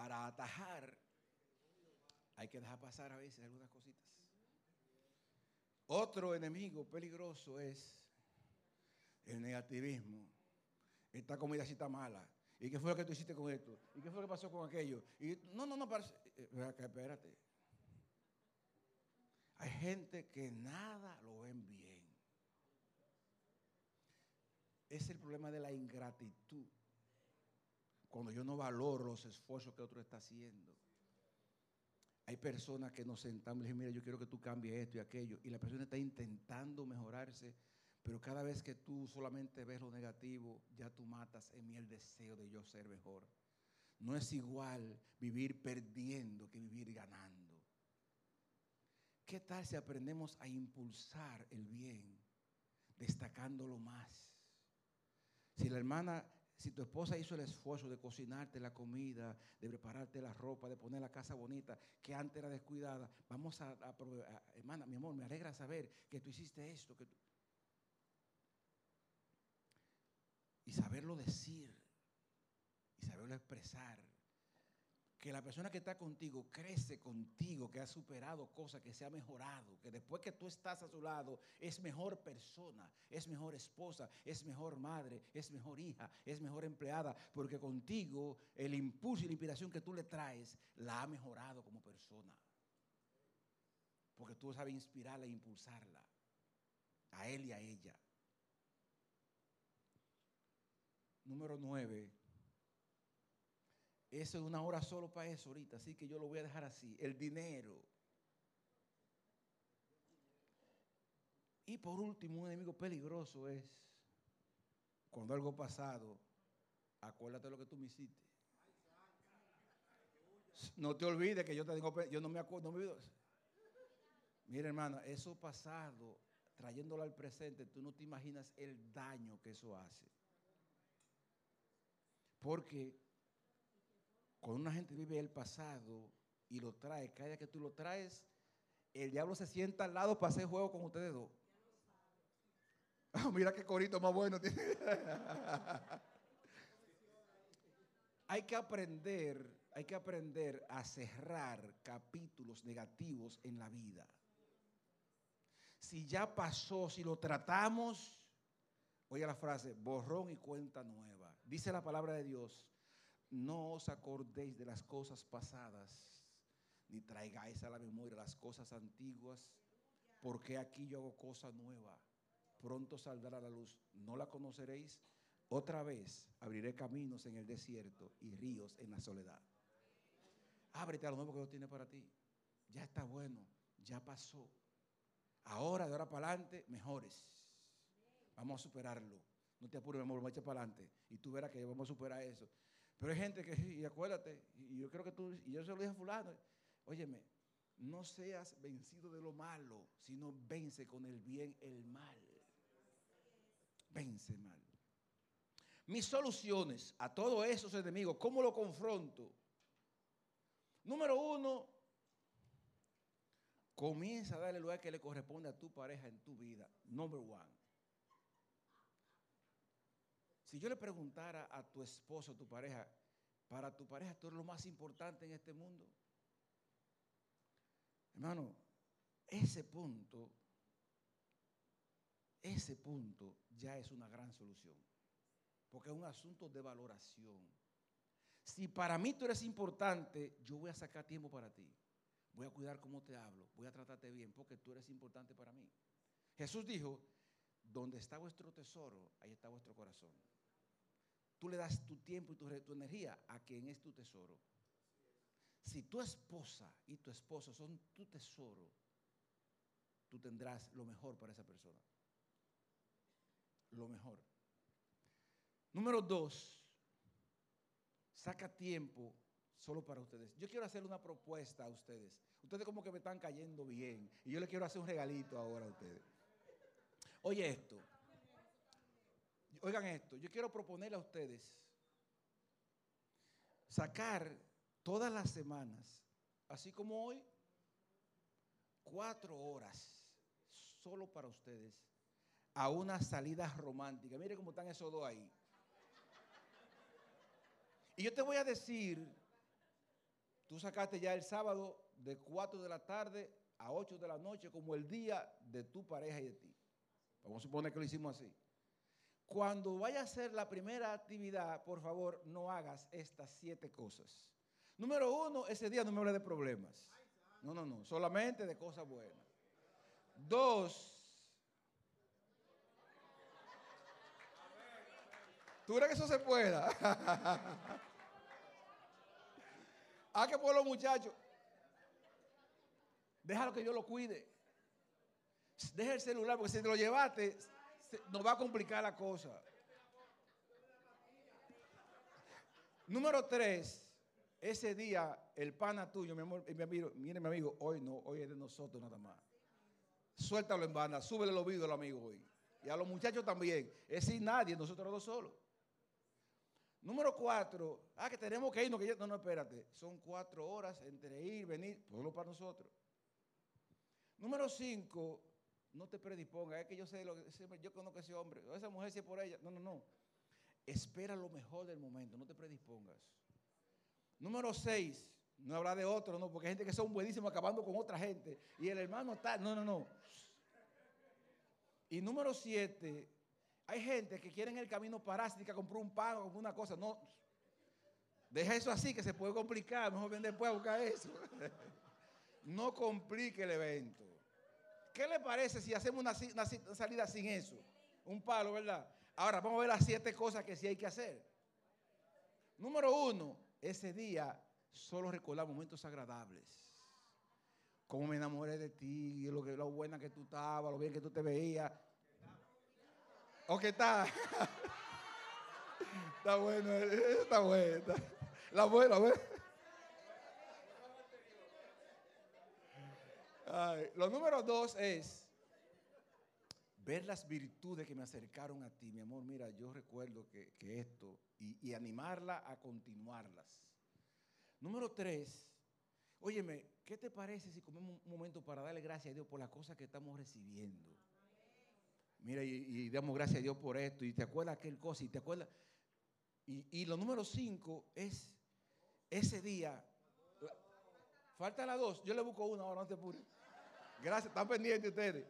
para atajar, hay que dejar pasar a veces algunas cositas. Otro enemigo peligroso es el negativismo. Esta comida sí está mala. ¿Y qué fue lo que tú hiciste con esto? ¿Y qué fue lo que pasó con aquello? Y no, no, no, eh, espérate. Hay gente que nada lo ven bien. Es el problema de la ingratitud. Cuando yo no valoro los esfuerzos que otro está haciendo. Hay personas que nos sentamos y dicen, mira, yo quiero que tú cambies esto y aquello. Y la persona está intentando mejorarse, pero cada vez que tú solamente ves lo negativo, ya tú matas en mí el deseo de yo ser mejor. No es igual vivir perdiendo que vivir ganando. ¿Qué tal si aprendemos a impulsar el bien, destacándolo más? Si la hermana si tu esposa hizo el esfuerzo de cocinarte la comida, de prepararte la ropa, de poner la casa bonita, que antes era descuidada, vamos a, hermana, mi amor, me alegra saber que tú hiciste esto. Que Y saberlo decir, y saberlo expresar que la persona que está contigo crece contigo, que ha superado cosas, que se ha mejorado, que después que tú estás a su lado es mejor persona, es mejor esposa, es mejor madre, es mejor hija, es mejor empleada, porque contigo el impulso y la inspiración que tú le traes la ha mejorado como persona. Porque tú sabes inspirarla e impulsarla, a él y a ella. Número nueve eso es una hora solo para eso ahorita, así que yo lo voy a dejar así. El dinero. Y por último, un enemigo peligroso es cuando algo pasado, acuérdate lo que tú me hiciste. No te olvides que yo te tengo, yo no me acuerdo, no me olvido. Mira, hermano, eso pasado, trayéndolo al presente, tú no te imaginas el daño que eso hace. Porque cuando una gente vive el pasado y lo trae, cada vez que tú lo traes, el diablo se sienta al lado para hacer juego con ustedes dos. [laughs] Ah, mira qué corito más bueno tiene. [laughs] hay que aprender, hay que aprender a cerrar capítulos negativos en la vida. Si ya pasó, si lo tratamos, oye la frase, borrón y cuenta nueva. Dice la palabra de Dios no os acordéis de las cosas pasadas, ni traigáis a la memoria las cosas antiguas, porque aquí yo hago cosa nueva. Pronto saldrá la luz. No la conoceréis. Otra vez abriré caminos en el desierto y ríos en la soledad. Ábrete a lo nuevo que Dios tiene para ti. Ya está bueno, ya pasó. Ahora, de ahora para adelante, mejores. Vamos a superarlo. No te apures, amor, vamos a echar para adelante. Y tú verás que vamos a superar eso. Pero hay gente que, y acuérdate, y yo creo que tú, y yo se lo dije a fulano, óyeme, no seas vencido de lo malo, sino vence con el bien el mal. Vence mal. Mis soluciones a todos esos enemigos, ¿cómo lo confronto? Número uno, comienza a darle lugar que le corresponde a tu pareja en tu vida. Number one. Si yo le preguntara a tu esposo, a tu pareja, para tu pareja tú eres lo más importante en este mundo. Hermano, ese punto, ese punto ya es una gran solución. Porque es un asunto de valoración. Si para mí tú eres importante, yo voy a sacar tiempo para ti. Voy a cuidar cómo te hablo. Voy a tratarte bien porque tú eres importante para mí. Jesús dijo, donde está vuestro tesoro, ahí está vuestro corazón. Tú le das tu tiempo y tu, energía a quien es tu tesoro. Si tu esposa y tu esposo son tu tesoro, tú tendrás lo mejor para esa persona. Lo mejor. Número dos, saca tiempo solo para ustedes. Yo quiero hacer una propuesta a ustedes. Ustedes como que me están cayendo bien. Y yo les quiero hacer un regalito ahora a ustedes. Oye esto. Oigan esto, yo quiero proponerle a ustedes sacar todas las semanas, así como hoy, cuatro horas solo para ustedes a una salida romántica. Mire cómo están esos dos ahí. Y yo te voy a decir tú sacaste ya el sábado de 4 de la tarde a 8 de la noche como el día de tu pareja y de ti. Vamos a suponer que lo hicimos así. Cuando vaya a hacer la primera actividad, por favor, no hagas estas siete cosas. Número uno, ese día no me hable de problemas. No, no, no, solamente de cosas buenas. Dos, ¿tú crees que eso se pueda? ¿A [laughs] qué por los muchachos? Déjalo que yo lo cuide. Deja el celular, porque si te lo llevaste, nos va a complicar la cosa. Número tres, ese día, el pana tuyo, mi amor, mi amigo, mire mi amigo, hoy no, hoy es de nosotros nada más. Suéltalo en banda, súbele los vídeos al amigo hoy. Y a los muchachos también. Es sin nadie, nosotros dos solos. Número cuatro, ah, que tenemos que irnos, que no, no, espérate. Son cuatro horas entre ir, venir, todo para nosotros. Número cinco, no te predispongas. Es que yo sé lo que yo conozco a ese hombre, esa mujer si es por ella. No, no, no. Espera lo mejor del momento, no te predispongas. Número seis, no habla de otro, no, porque hay gente que son buenísimos acabando con otra gente. Y el hermano está, no, no, no. Y número siete, hay gente que quiere en el camino parástica comprar un pan o una cosa. No, deja eso así que se puede complicar. Mejor ven después a buscar eso. [laughs] no complique el evento. ¿Qué le parece si hacemos una, salida sin eso? Un palo, ¿verdad? Ahora vamos a ver las siete cosas que sí hay que hacer. Número uno, ese día solo recordar momentos agradables. Cómo me enamoré de ti, lo, que, buena que tú estabas, lo bien que tú te veías. ¿O qué está? [laughs] está bueno, está bueno. La buena, la buena. Lo número dos es ver las virtudes que me acercaron a ti. Mi amor, mira, yo recuerdo que, esto y, animarla a continuarlas. Número tres, óyeme, ¿qué te parece si comemos un momento para darle gracias a Dios por las cosas que estamos recibiendo? Mira, y, damos gracias a Dios por esto, y te acuerdas aquel cosa, y te acuerdas. Y, y lo número cinco es ese día. falta la dos, yo le busco una ahora, no te apures. Gracias, están pendientes ustedes.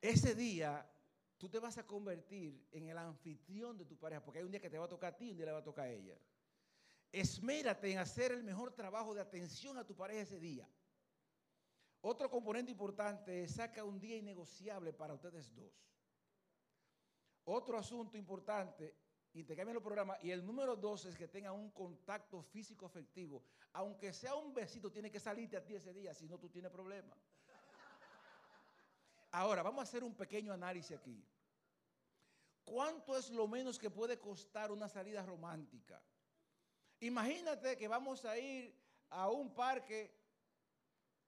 Ese día tú te vas a convertir en el anfitrión de tu pareja, porque hay un día que te va a tocar a ti y un día le va a tocar a ella. Esmérate en hacer el mejor trabajo de atención a tu pareja ese día. Otro componente importante es saca un día innegociable para ustedes dos. Otro asunto importante, y te cambian los programas, y el número dos es que tengan un contacto físico afectivo. Aunque sea un besito, tiene que salirte a ti ese día, si no tú tienes problemas. Ahora, vamos a hacer un pequeño análisis aquí. ¿Cuánto es lo menos que puede costar una salida romántica? Imagínate que vamos a ir a un parque.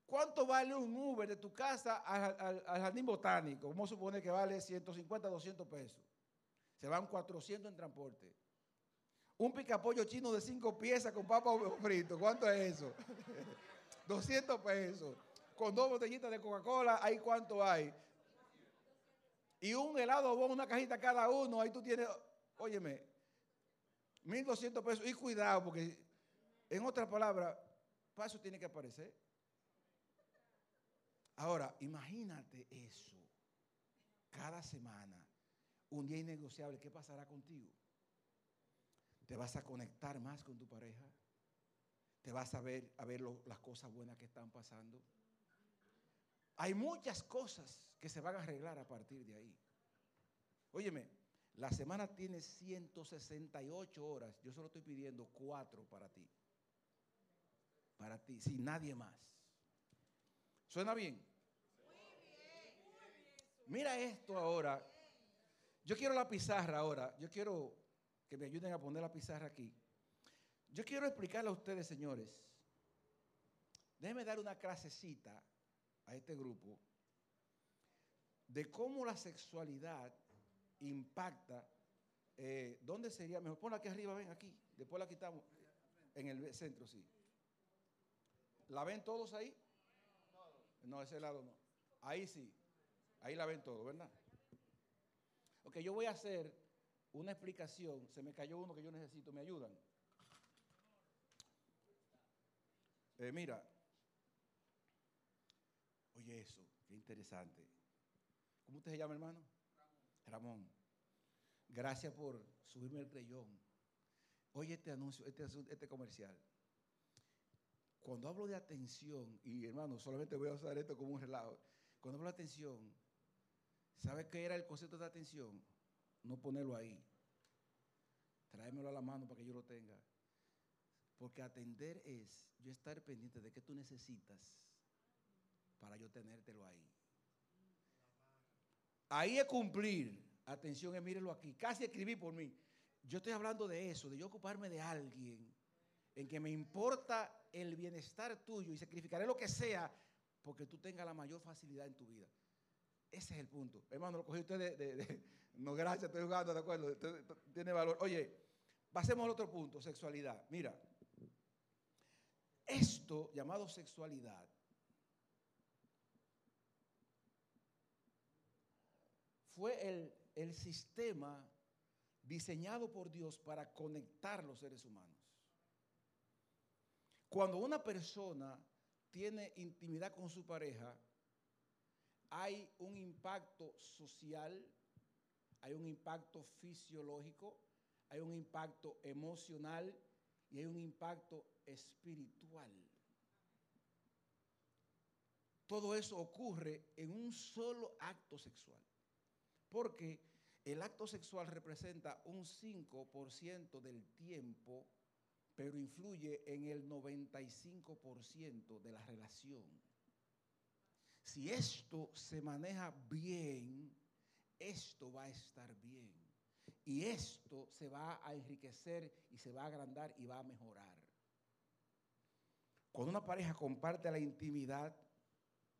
¿Cuánto vale un Uber de tu casa al, jardín botánico? Vamos a suponer que vale 150, 200 pesos. Se van 400 en transporte. Un picapollo chino de 5 piezas con papa frito. ¿Cuánto es eso? [laughs] 200 pesos con dos botellitas de Coca-Cola, ahí cuánto hay. Y un helado o una cajita cada uno, ahí tú tienes, óyeme, 1.200 pesos. Y cuidado, porque en otras palabras, paso tiene que aparecer. Ahora, imagínate eso. Cada semana, un día innegociable, ¿qué pasará contigo? ¿Te vas a conectar más con tu pareja? ¿Te vas a ver, a ver las cosas buenas que están pasando? Hay muchas cosas que se van a arreglar a partir de ahí. Óyeme, la semana tiene 168 horas. Yo solo estoy pidiendo cuatro para ti. Para ti, sin nadie más. ¿Suena bien? Mira esto ahora. Yo quiero la pizarra ahora. Yo quiero que me ayuden a poner la pizarra aquí. Yo quiero explicarle a ustedes, señores. Déjenme dar una clasecita a este grupo de cómo la sexualidad impacta. Eh, ¿Dónde sería mejor? Ponla aquí arriba, ven aquí. Después la quitamos. En el centro, sí. ¿La ven todos ahí? No, ese lado no. Ahí sí. Ahí la ven todos, ¿verdad? Ok, yo voy a hacer una explicación. Se me cayó uno que yo necesito. ¿Me ayudan? Eh, mira, eso, qué interesante. ¿Cómo usted se llama, hermano? Ramón. Gracias por subirme el creyón. Oye este anuncio, este, este comercial. Cuando hablo de atención, y hermano, solamente voy a usar esto como un relajo. Cuando hablo de atención, ¿sabe qué era el concepto de atención? No ponerlo ahí. Tráemelo a la mano para que yo lo tenga. Porque atender es yo estar pendiente de qué tú necesitas para yo tenértelo ahí. Ahí es cumplir. Atención, es mírelo aquí. Casi escribí por mí. Yo estoy hablando de eso, de yo ocuparme de alguien en que me importa el bienestar tuyo y sacrificaré lo que sea porque tú tengas la mayor facilidad en tu vida. Ese es el punto. Hermano, lo cogí usted de, [laughs] no, gracias, estoy jugando, de acuerdo, tiene valor. Oye, pasemos al otro punto, sexualidad. Mira, esto llamado sexualidad fue el, el sistema diseñado por Dios para conectar los seres humanos. Cuando una persona tiene intimidad con su pareja, hay un impacto social, hay un impacto fisiológico, hay un impacto emocional y hay un impacto espiritual. Todo eso ocurre en un solo acto sexual. Porque el acto sexual representa un 5% del tiempo, pero influye en el 95% de la relación. Si esto se maneja bien, esto va a estar bien. Y esto se va a enriquecer y se va a agrandar y va a mejorar. Cuando una pareja comparte la intimidad,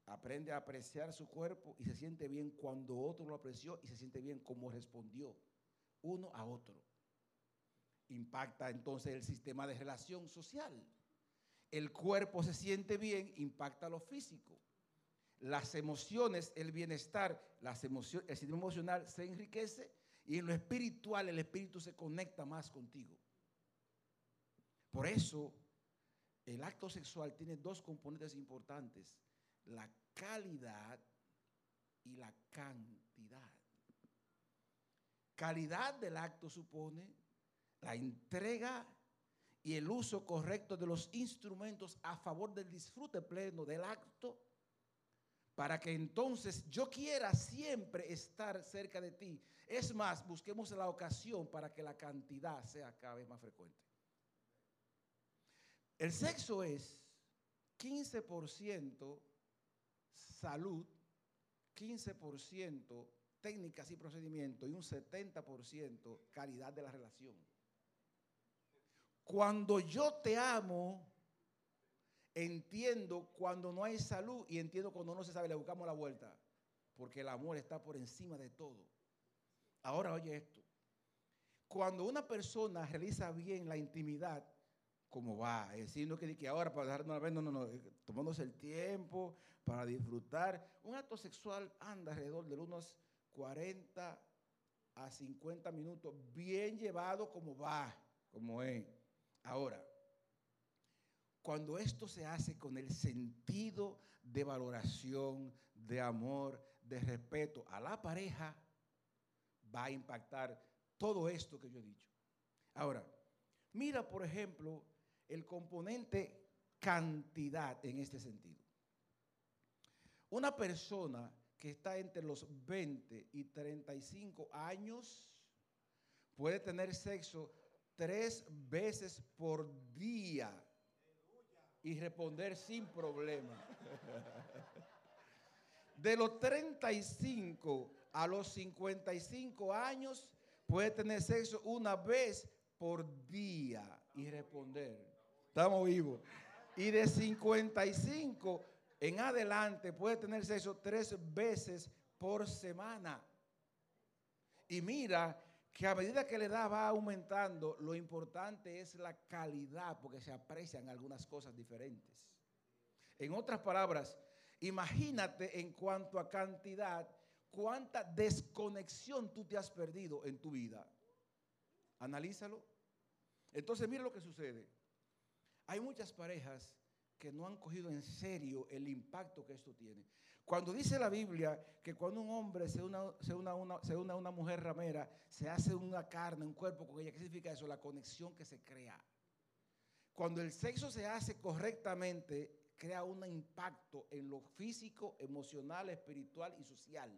aprende a apreciar su cuerpo y se siente bien cuando otro lo apreció y se siente bien como respondió uno a otro. Impacta entonces el sistema de relación social. El cuerpo se siente bien, impacta lo físico. Las emociones, el bienestar, las emociones, el sistema emocional se enriquece y en lo espiritual el espíritu se conecta más contigo. Por eso el acto sexual tiene dos componentes importantes la calidad y la cantidad. Calidad del acto supone la entrega y el uso correcto de los instrumentos a favor del disfrute pleno del acto, para que entonces yo quiera siempre estar cerca de ti. Es más, busquemos la ocasión para que la cantidad sea cada vez más frecuente. El sexo es 15% salud, 15% técnicas y procedimientos y un 70% calidad de la relación. Cuando yo te amo, entiendo cuando no hay salud y entiendo cuando no se sabe, le buscamos la vuelta, porque el amor está por encima de todo. Ahora oye esto, cuando una persona realiza bien la intimidad, ¿cómo va? Es decir, no que, que ahora para dejarnos una vez, no, no, no, tomándose el tiempo, para disfrutar. Un acto sexual anda alrededor de unos 40 a 50 minutos, bien llevado como va, como es. Ahora, cuando esto se hace con el sentido de valoración, de amor, de respeto a la pareja, va a impactar todo esto que yo he dicho. Ahora, mira, por ejemplo, el componente cantidad en este sentido. Una persona que está entre los 20 y 35 años puede tener sexo tres veces por día y responder sin problema. De los 35 a los 55 años puede tener sexo una vez por día y responder. Estamos vivos. Y de 55 en adelante puede tener sexo tres veces por semana. Y mira que a medida que la edad va aumentando, lo importante es la calidad, porque se aprecian algunas cosas diferentes. En otras palabras, imagínate en cuanto a cantidad, cuánta desconexión tú te has perdido en tu vida. Analízalo. Entonces, mira lo que sucede. Hay muchas parejas que no han cogido en serio el impacto que esto tiene. Cuando dice la Biblia que cuando un hombre se une, se una, se a una mujer ramera, se hace una carne, un cuerpo con ella, ¿qué significa eso? La conexión que se crea. Cuando el sexo se hace correctamente, crea un impacto en lo físico, emocional, espiritual y social.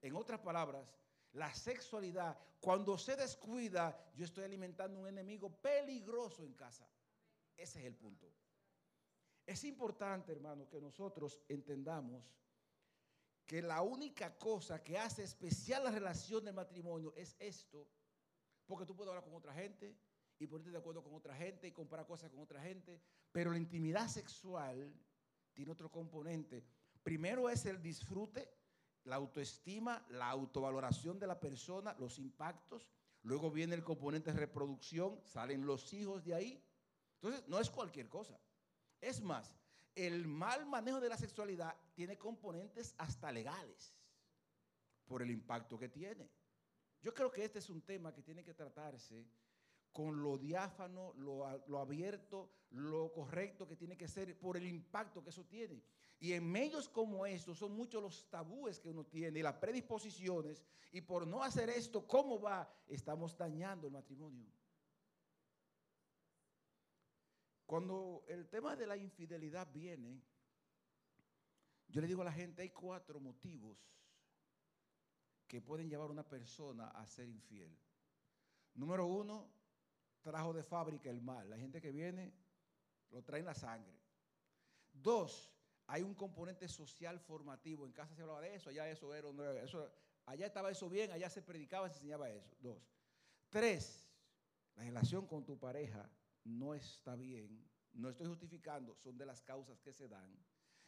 En otras palabras, la sexualidad, cuando se descuida, yo estoy alimentando un enemigo peligroso en casa. Ese es el punto. Es importante, hermano, que nosotros entendamos que la única cosa que hace especial la relación de matrimonio es esto, porque tú puedes hablar con otra gente y ponerte de acuerdo con otra gente y comparar cosas con otra gente, pero la intimidad sexual tiene otro componente. Primero es el disfrute, la autoestima, la autovaloración de la persona, los impactos, luego viene el componente de reproducción, salen los hijos de ahí. Entonces, no es cualquier cosa. Es más, el mal manejo de la sexualidad tiene componentes hasta legales por el impacto que tiene. Yo creo que este es un tema que tiene que tratarse con lo diáfano, lo, abierto, lo correcto que tiene que ser por el impacto que eso tiene. Y en medios como estos son muchos los tabúes que uno tiene y las predisposiciones. Y por no hacer esto, ¿cómo va? Estamos dañando el matrimonio. Cuando el tema de la infidelidad viene, yo le digo a la gente, hay cuatro motivos que pueden llevar a una persona a ser infiel. Número uno, trajo de fábrica el mal. La gente que viene lo trae en la sangre. Dos, hay un componente social formativo. En casa se hablaba de eso, allá eso era, eso, allá estaba eso bien, allá se predicaba, se enseñaba eso. Dos. Tres, la relación con tu pareja no está bien, no estoy justificando, son de las causas que se dan.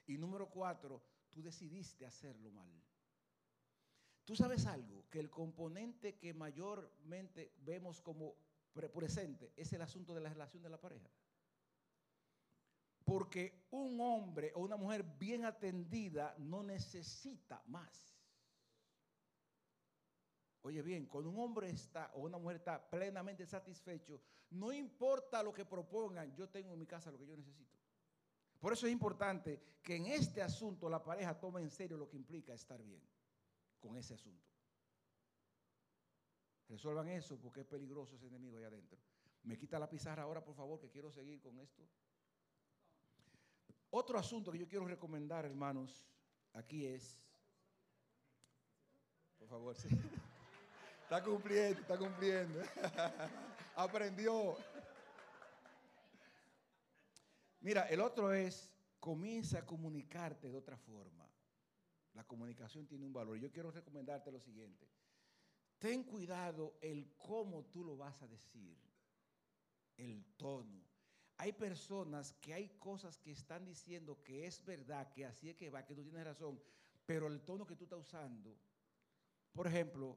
Y número cuatro, tú decidiste hacerlo mal. Tú sabes algo, que el componente que mayormente vemos como presente es el asunto de la relación de la pareja. Porque un hombre o una mujer bien atendida no necesita más. Oye bien, cuando un hombre está o una mujer está plenamente satisfecho, no importa lo que propongan, yo tengo en mi casa lo que yo necesito. Por eso es importante que en este asunto la pareja tome en serio lo que implica estar bien con ese asunto. Resuelvan eso porque es peligroso ese enemigo ahí adentro. Me quita la pizarra ahora, por favor, que quiero seguir con esto. Otro asunto que yo quiero recomendar, hermanos, aquí es, por favor, sí. Está cumpliendo, está cumpliendo. [laughs] Aprendió. Mira, el otro es, comienza a comunicarte de otra forma. La comunicación tiene un valor. Yo quiero recomendarte lo siguiente. Ten cuidado el cómo tú lo vas a decir, el tono. Hay personas que hay cosas que están diciendo que es verdad, que así es que va, que tú tienes razón, pero el tono que tú estás usando, por ejemplo,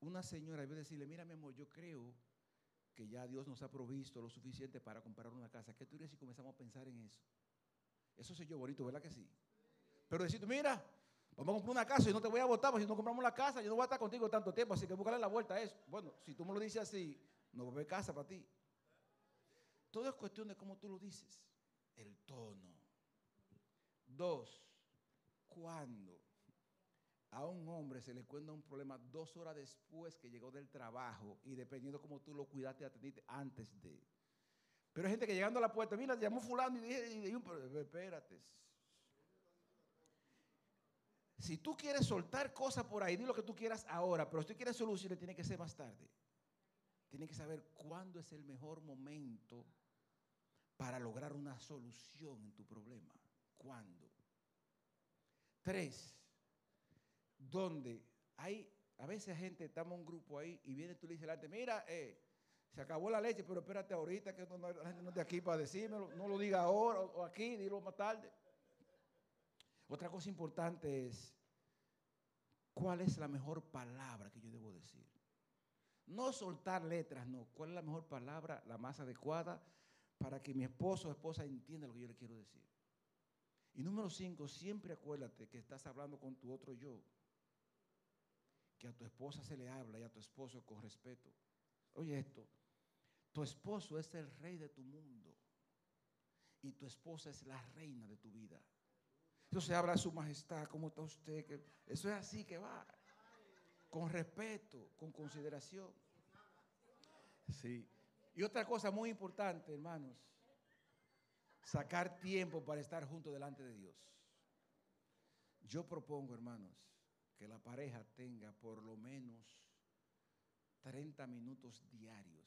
una señora debe decirle, mira mi amor, yo creo que ya Dios nos ha provisto lo suficiente para comprar una casa. ¿Qué tú dirías si comenzamos a pensar en eso? Eso soy yo bonito, ¿verdad que sí? Pero decir, mira, vamos a comprar una casa y no te voy a votar, porque si no compramos la casa, yo no voy a estar contigo tanto tiempo, así que búscale la vuelta a eso. Bueno, si tú me lo dices así, no va a haber casa para ti. Todo es cuestión de cómo tú lo dices. El tono. Dos, ¿cuándo? A un hombre se le cuenta un problema dos horas después que llegó del trabajo y dependiendo cómo tú lo cuidaste y atendiste antes de. Pero hay gente que llegando a la puerta, mira, llamó fulano y dije, espérate. Si tú quieres soltar cosas por ahí, di lo que tú quieras ahora, pero si tú quieres soluciones, tiene que ser más tarde. Tiene que saber cuándo es el mejor momento para lograr una solución en tu problema. ¿Cuándo? Tres, donde hay, a veces gente, estamos un grupo ahí y viene tú le dices delante, mira, eh, se acabó la leche, pero espérate ahorita que no, la gente no esté aquí para decírmelo, no lo diga ahora o, aquí, dilo más tarde. Otra cosa importante es, ¿cuál es la mejor palabra que yo debo decir? No soltar letras, no. ¿Cuál es la mejor palabra, la más adecuada para que mi esposo o esposa entienda lo que yo le quiero decir? Y número cinco, siempre acuérdate que estás hablando con tu otro yo que a tu esposa se le habla y a tu esposo con respeto. Oye esto, tu esposo es el rey de tu mundo. y tu esposa es la reina de tu vida. Se habla de su majestad, ¿cómo está usted? Eso es así que va. Con respeto, con consideración. Sí. Y otra cosa muy importante, hermanos, sacar tiempo para estar junto delante de Dios. Yo propongo, hermanos, que la pareja tenga por lo menos 30 minutos diarios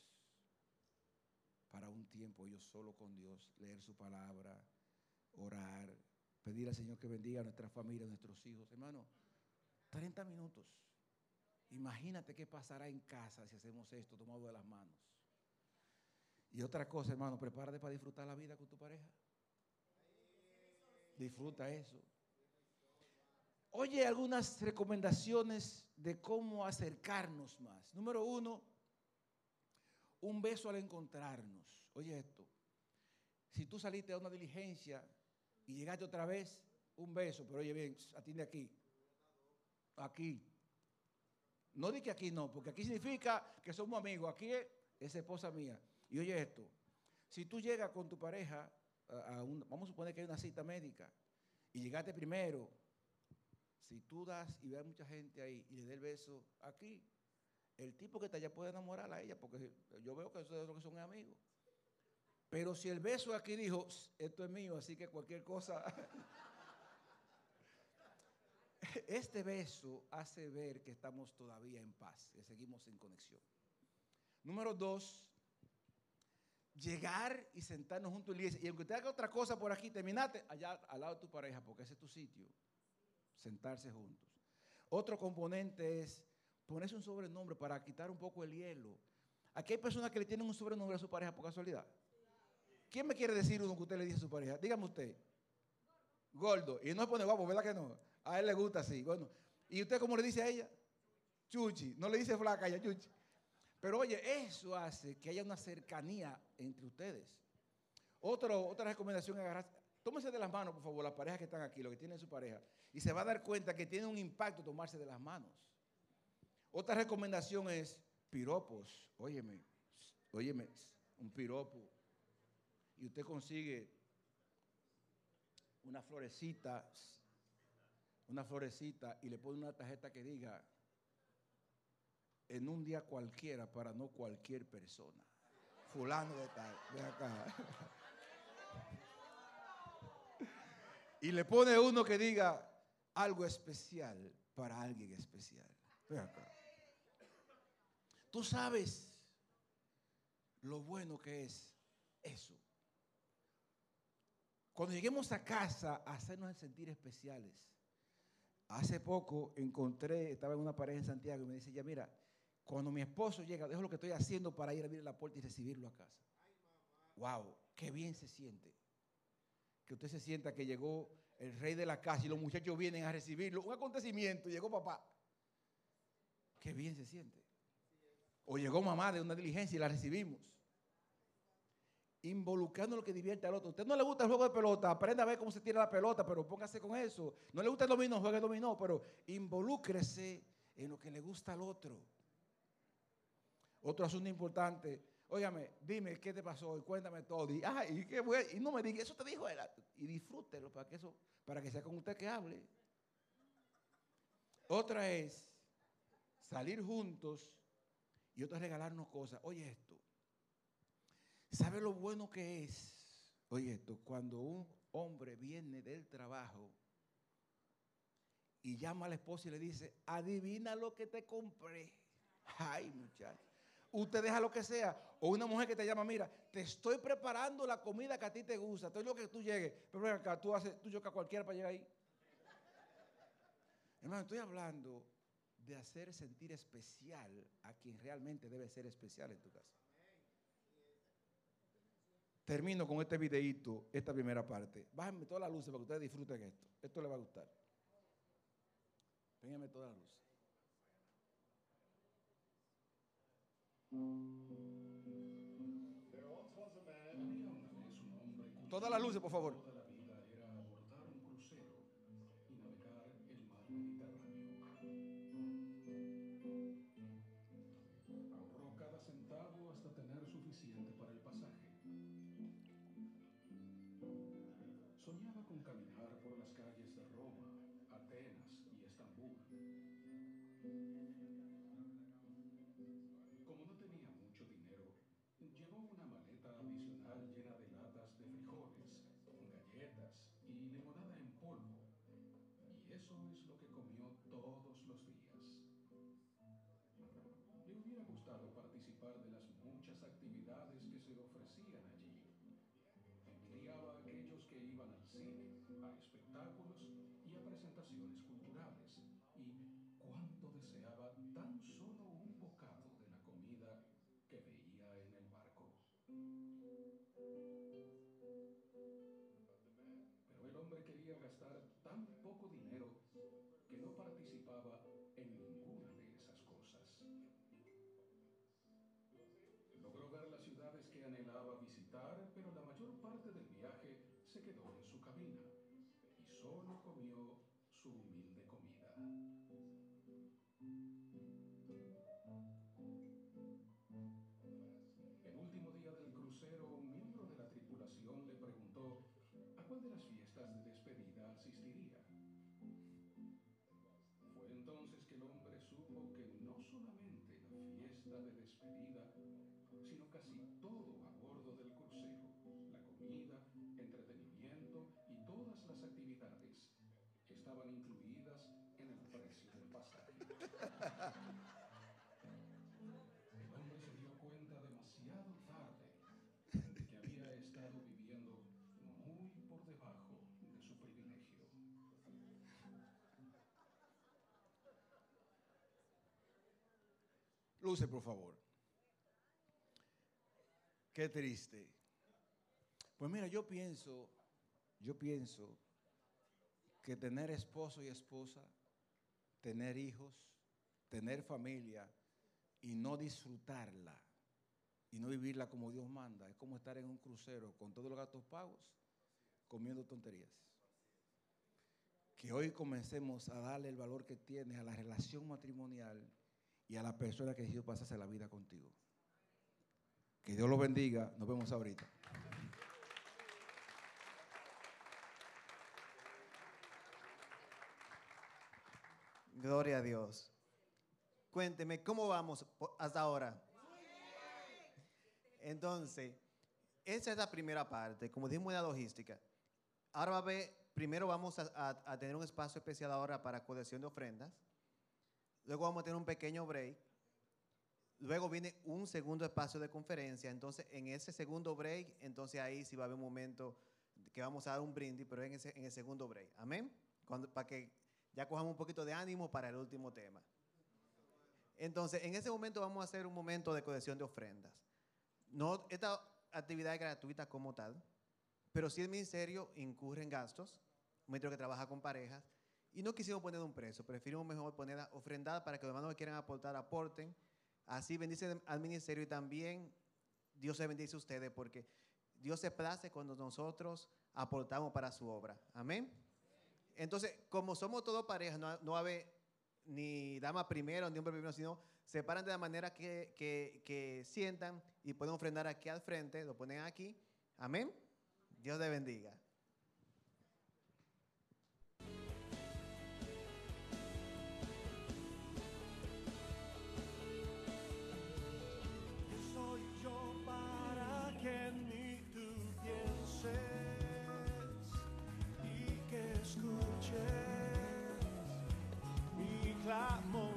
para un tiempo yo solo con Dios, leer su palabra, orar, pedir al Señor que bendiga a nuestra familia, a nuestros hijos. Hermano, 30 minutos. Imagínate qué pasará en casa si hacemos esto tomado de las manos. Y otra cosa, hermano, prepárate para disfrutar la vida con tu pareja. Disfruta eso. Oye algunas recomendaciones de cómo acercarnos más. Número uno, un beso al encontrarnos. Oye esto, si tú saliste a una diligencia y llegaste otra vez, un beso, pero oye bien, atiende aquí. Aquí. No di que aquí no, porque aquí significa que somos amigos. Aquí es, esa esposa mía. Y oye esto, si tú llegas con tu pareja, a, vamos a suponer que hay una cita médica, y llegaste primero, si tú das y ves mucha gente ahí y le das el beso aquí, el tipo que está allá puede enamorar a ella, porque yo veo que eso es lo que son amigos. Pero si el beso aquí dijo, esto es mío, así que cualquier cosa. [laughs] Este beso hace ver que estamos todavía en paz, que seguimos en conexión. Número dos, llegar y sentarnos juntos en la iglesia. Y aunque te haga otra cosa por aquí, terminate allá al lado de tu pareja, porque ese es tu sitio. Sentarse juntos. Otro componente es ponerse un sobrenombre para quitar un poco el hielo. Aquí hay personas que le tienen un sobrenombre a su pareja por casualidad. ¿Quién me quiere decir uno que usted le dice a su pareja? Dígame usted. Gordo. Y no se pone guapo, ¿verdad que no? A él le gusta así. Bueno. ¿Y usted cómo le dice a ella? Chuchi. No le dice flaca a ella, chuchi. Pero oye, eso hace que haya una cercanía entre ustedes. otra recomendación agarrar. Tómese de las manos, por favor, las parejas que están aquí, los que tienen su pareja. Y se va a dar cuenta que tiene un impacto tomarse de las manos. Otra recomendación es piropos. Óyeme, óyeme, un piropo y usted consigue una florecita, una florecita y le pone una tarjeta que diga, en un día cualquiera para no cualquier persona. Fulano de tal, de acá. [laughs] y le pone uno que diga algo especial para alguien especial. Tú sabes lo bueno que es eso. Cuando lleguemos a casa, hacernos sentir especiales. Hace poco encontré, estaba en una pareja en Santiago y me dice, ya mira, cuando mi esposo llega, dejo lo que estoy haciendo para ir a abrir la puerta y recibirlo a casa. wow, qué bien se siente. Que usted se sienta que llegó el rey de la casa y los muchachos vienen a recibirlo. Un acontecimiento, llegó papá. Qué bien se siente. O llegó mamá de una diligencia y la recibimos involucrando lo que divierte al otro. usted no le gusta el juego de pelota, aprenda a ver cómo se tira la pelota, pero póngase con eso. No le gusta el dominó, juegue dominó, pero involúcrese en lo que le gusta al otro. Otro asunto importante, óigame, dime qué te pasó y cuéntame todo. Y, ah, qué y no me diga, eso te dijo él. Y disfrútelo para que, eso, para que sea con usted que hable. Otra es salir juntos y otra es regalarnos cosas. Oye esto, ¿Sabe lo bueno que es? Oye, esto, cuando un hombre viene del trabajo y llama a la esposa y le dice, adivina lo que te compré. Ay, muchacho. Usted deja lo que sea. O una mujer que te llama, mira, te estoy preparando la comida que a ti te gusta. Estoy lo que tú llegues. Pero acá, tú, haces, tú a cualquiera para llegar ahí. Hermano, estoy hablando de hacer sentir especial a quien realmente debe ser especial en tu casa. Termino con este videito, esta primera parte. Bájenme todas las luces para que ustedes disfruten esto. Esto les va a gustar. Pénganme todas las luces. Todas las luces, por favor. Llevó una maleta gastar tan poco dinero fiesta de despedida, sino casi todo Luce, por favor. Qué triste. Pues mira, yo pienso, yo pienso que tener esposo y esposa, tener hijos, tener familia y no disfrutarla y no vivirla como Dios manda, es como estar en un crucero con todos los gastos pagos, comiendo tonterías. Que hoy comencemos a darle el valor que tiene a la relación matrimonial y a la persona que decidió pasarse la vida contigo. Que Dios los bendiga. Nos vemos ahorita. Gloria a Dios. Cuénteme, ¿cómo vamos hasta ahora? Entonces, esa es la primera parte, como dijimos en la logística. Ahora va a haber, primero vamos a, a- a tener un espacio especial ahora para colección de ofrendas. Luego vamos a tener un pequeño break. Luego viene un segundo espacio de conferencia. Entonces, en ese segundo break, entonces ahí sí va a haber un momento que vamos a dar un brindis, pero en, ese, en el segundo break. Amén. Para que ya cojamos un poquito de ánimo para el último tema. Entonces, en ese momento vamos a hacer un momento de colección de ofrendas. No, esta actividad es gratuita como tal, pero si el ministerio incurre en gastos, un ministerio que trabaja con parejas, y no quisimos poner un precio, preferimos mejor poner ofrendada para que los hermanos que quieran aportar aporten. Así bendice al ministerio y también Dios se bendice a ustedes porque Dios se place cuando nosotros aportamos para su obra. Amén. Entonces, como somos todos parejas, no, no haber ni dama primero ni hombre primero, sino se paran de la manera que, que, que sientan y pueden ofrendar aquí al frente, lo ponen aquí. Amén. Dios les bendiga. Mi clamor.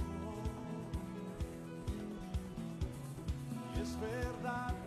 Y es verdad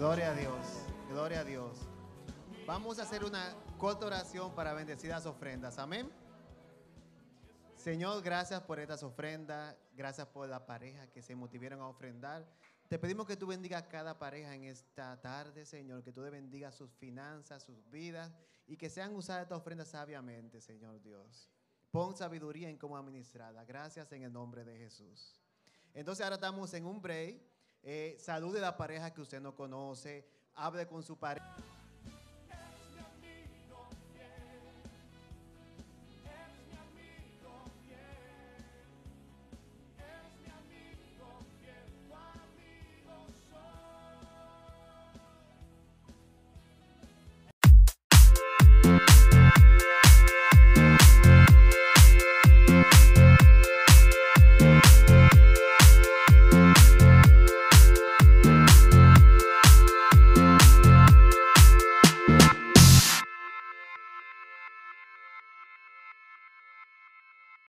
Gloria a Dios, gloria a Dios. Vamos a hacer una corta oración para bendecir las ofrendas. Amén. Señor, gracias por estas ofrendas, gracias por la pareja que se motivaron a ofrendar. Te pedimos que tú bendigas a cada pareja en esta tarde, Señor, que tú bendigas sus finanzas, sus vidas y que sean usadas estas ofrendas sabiamente, Señor Dios. Pon sabiduría en cómo administrarla. Gracias en el nombre de Jesús. Entonces ahora estamos en un break. Eh, salude la pareja que usted no conoce. Hable con su pareja.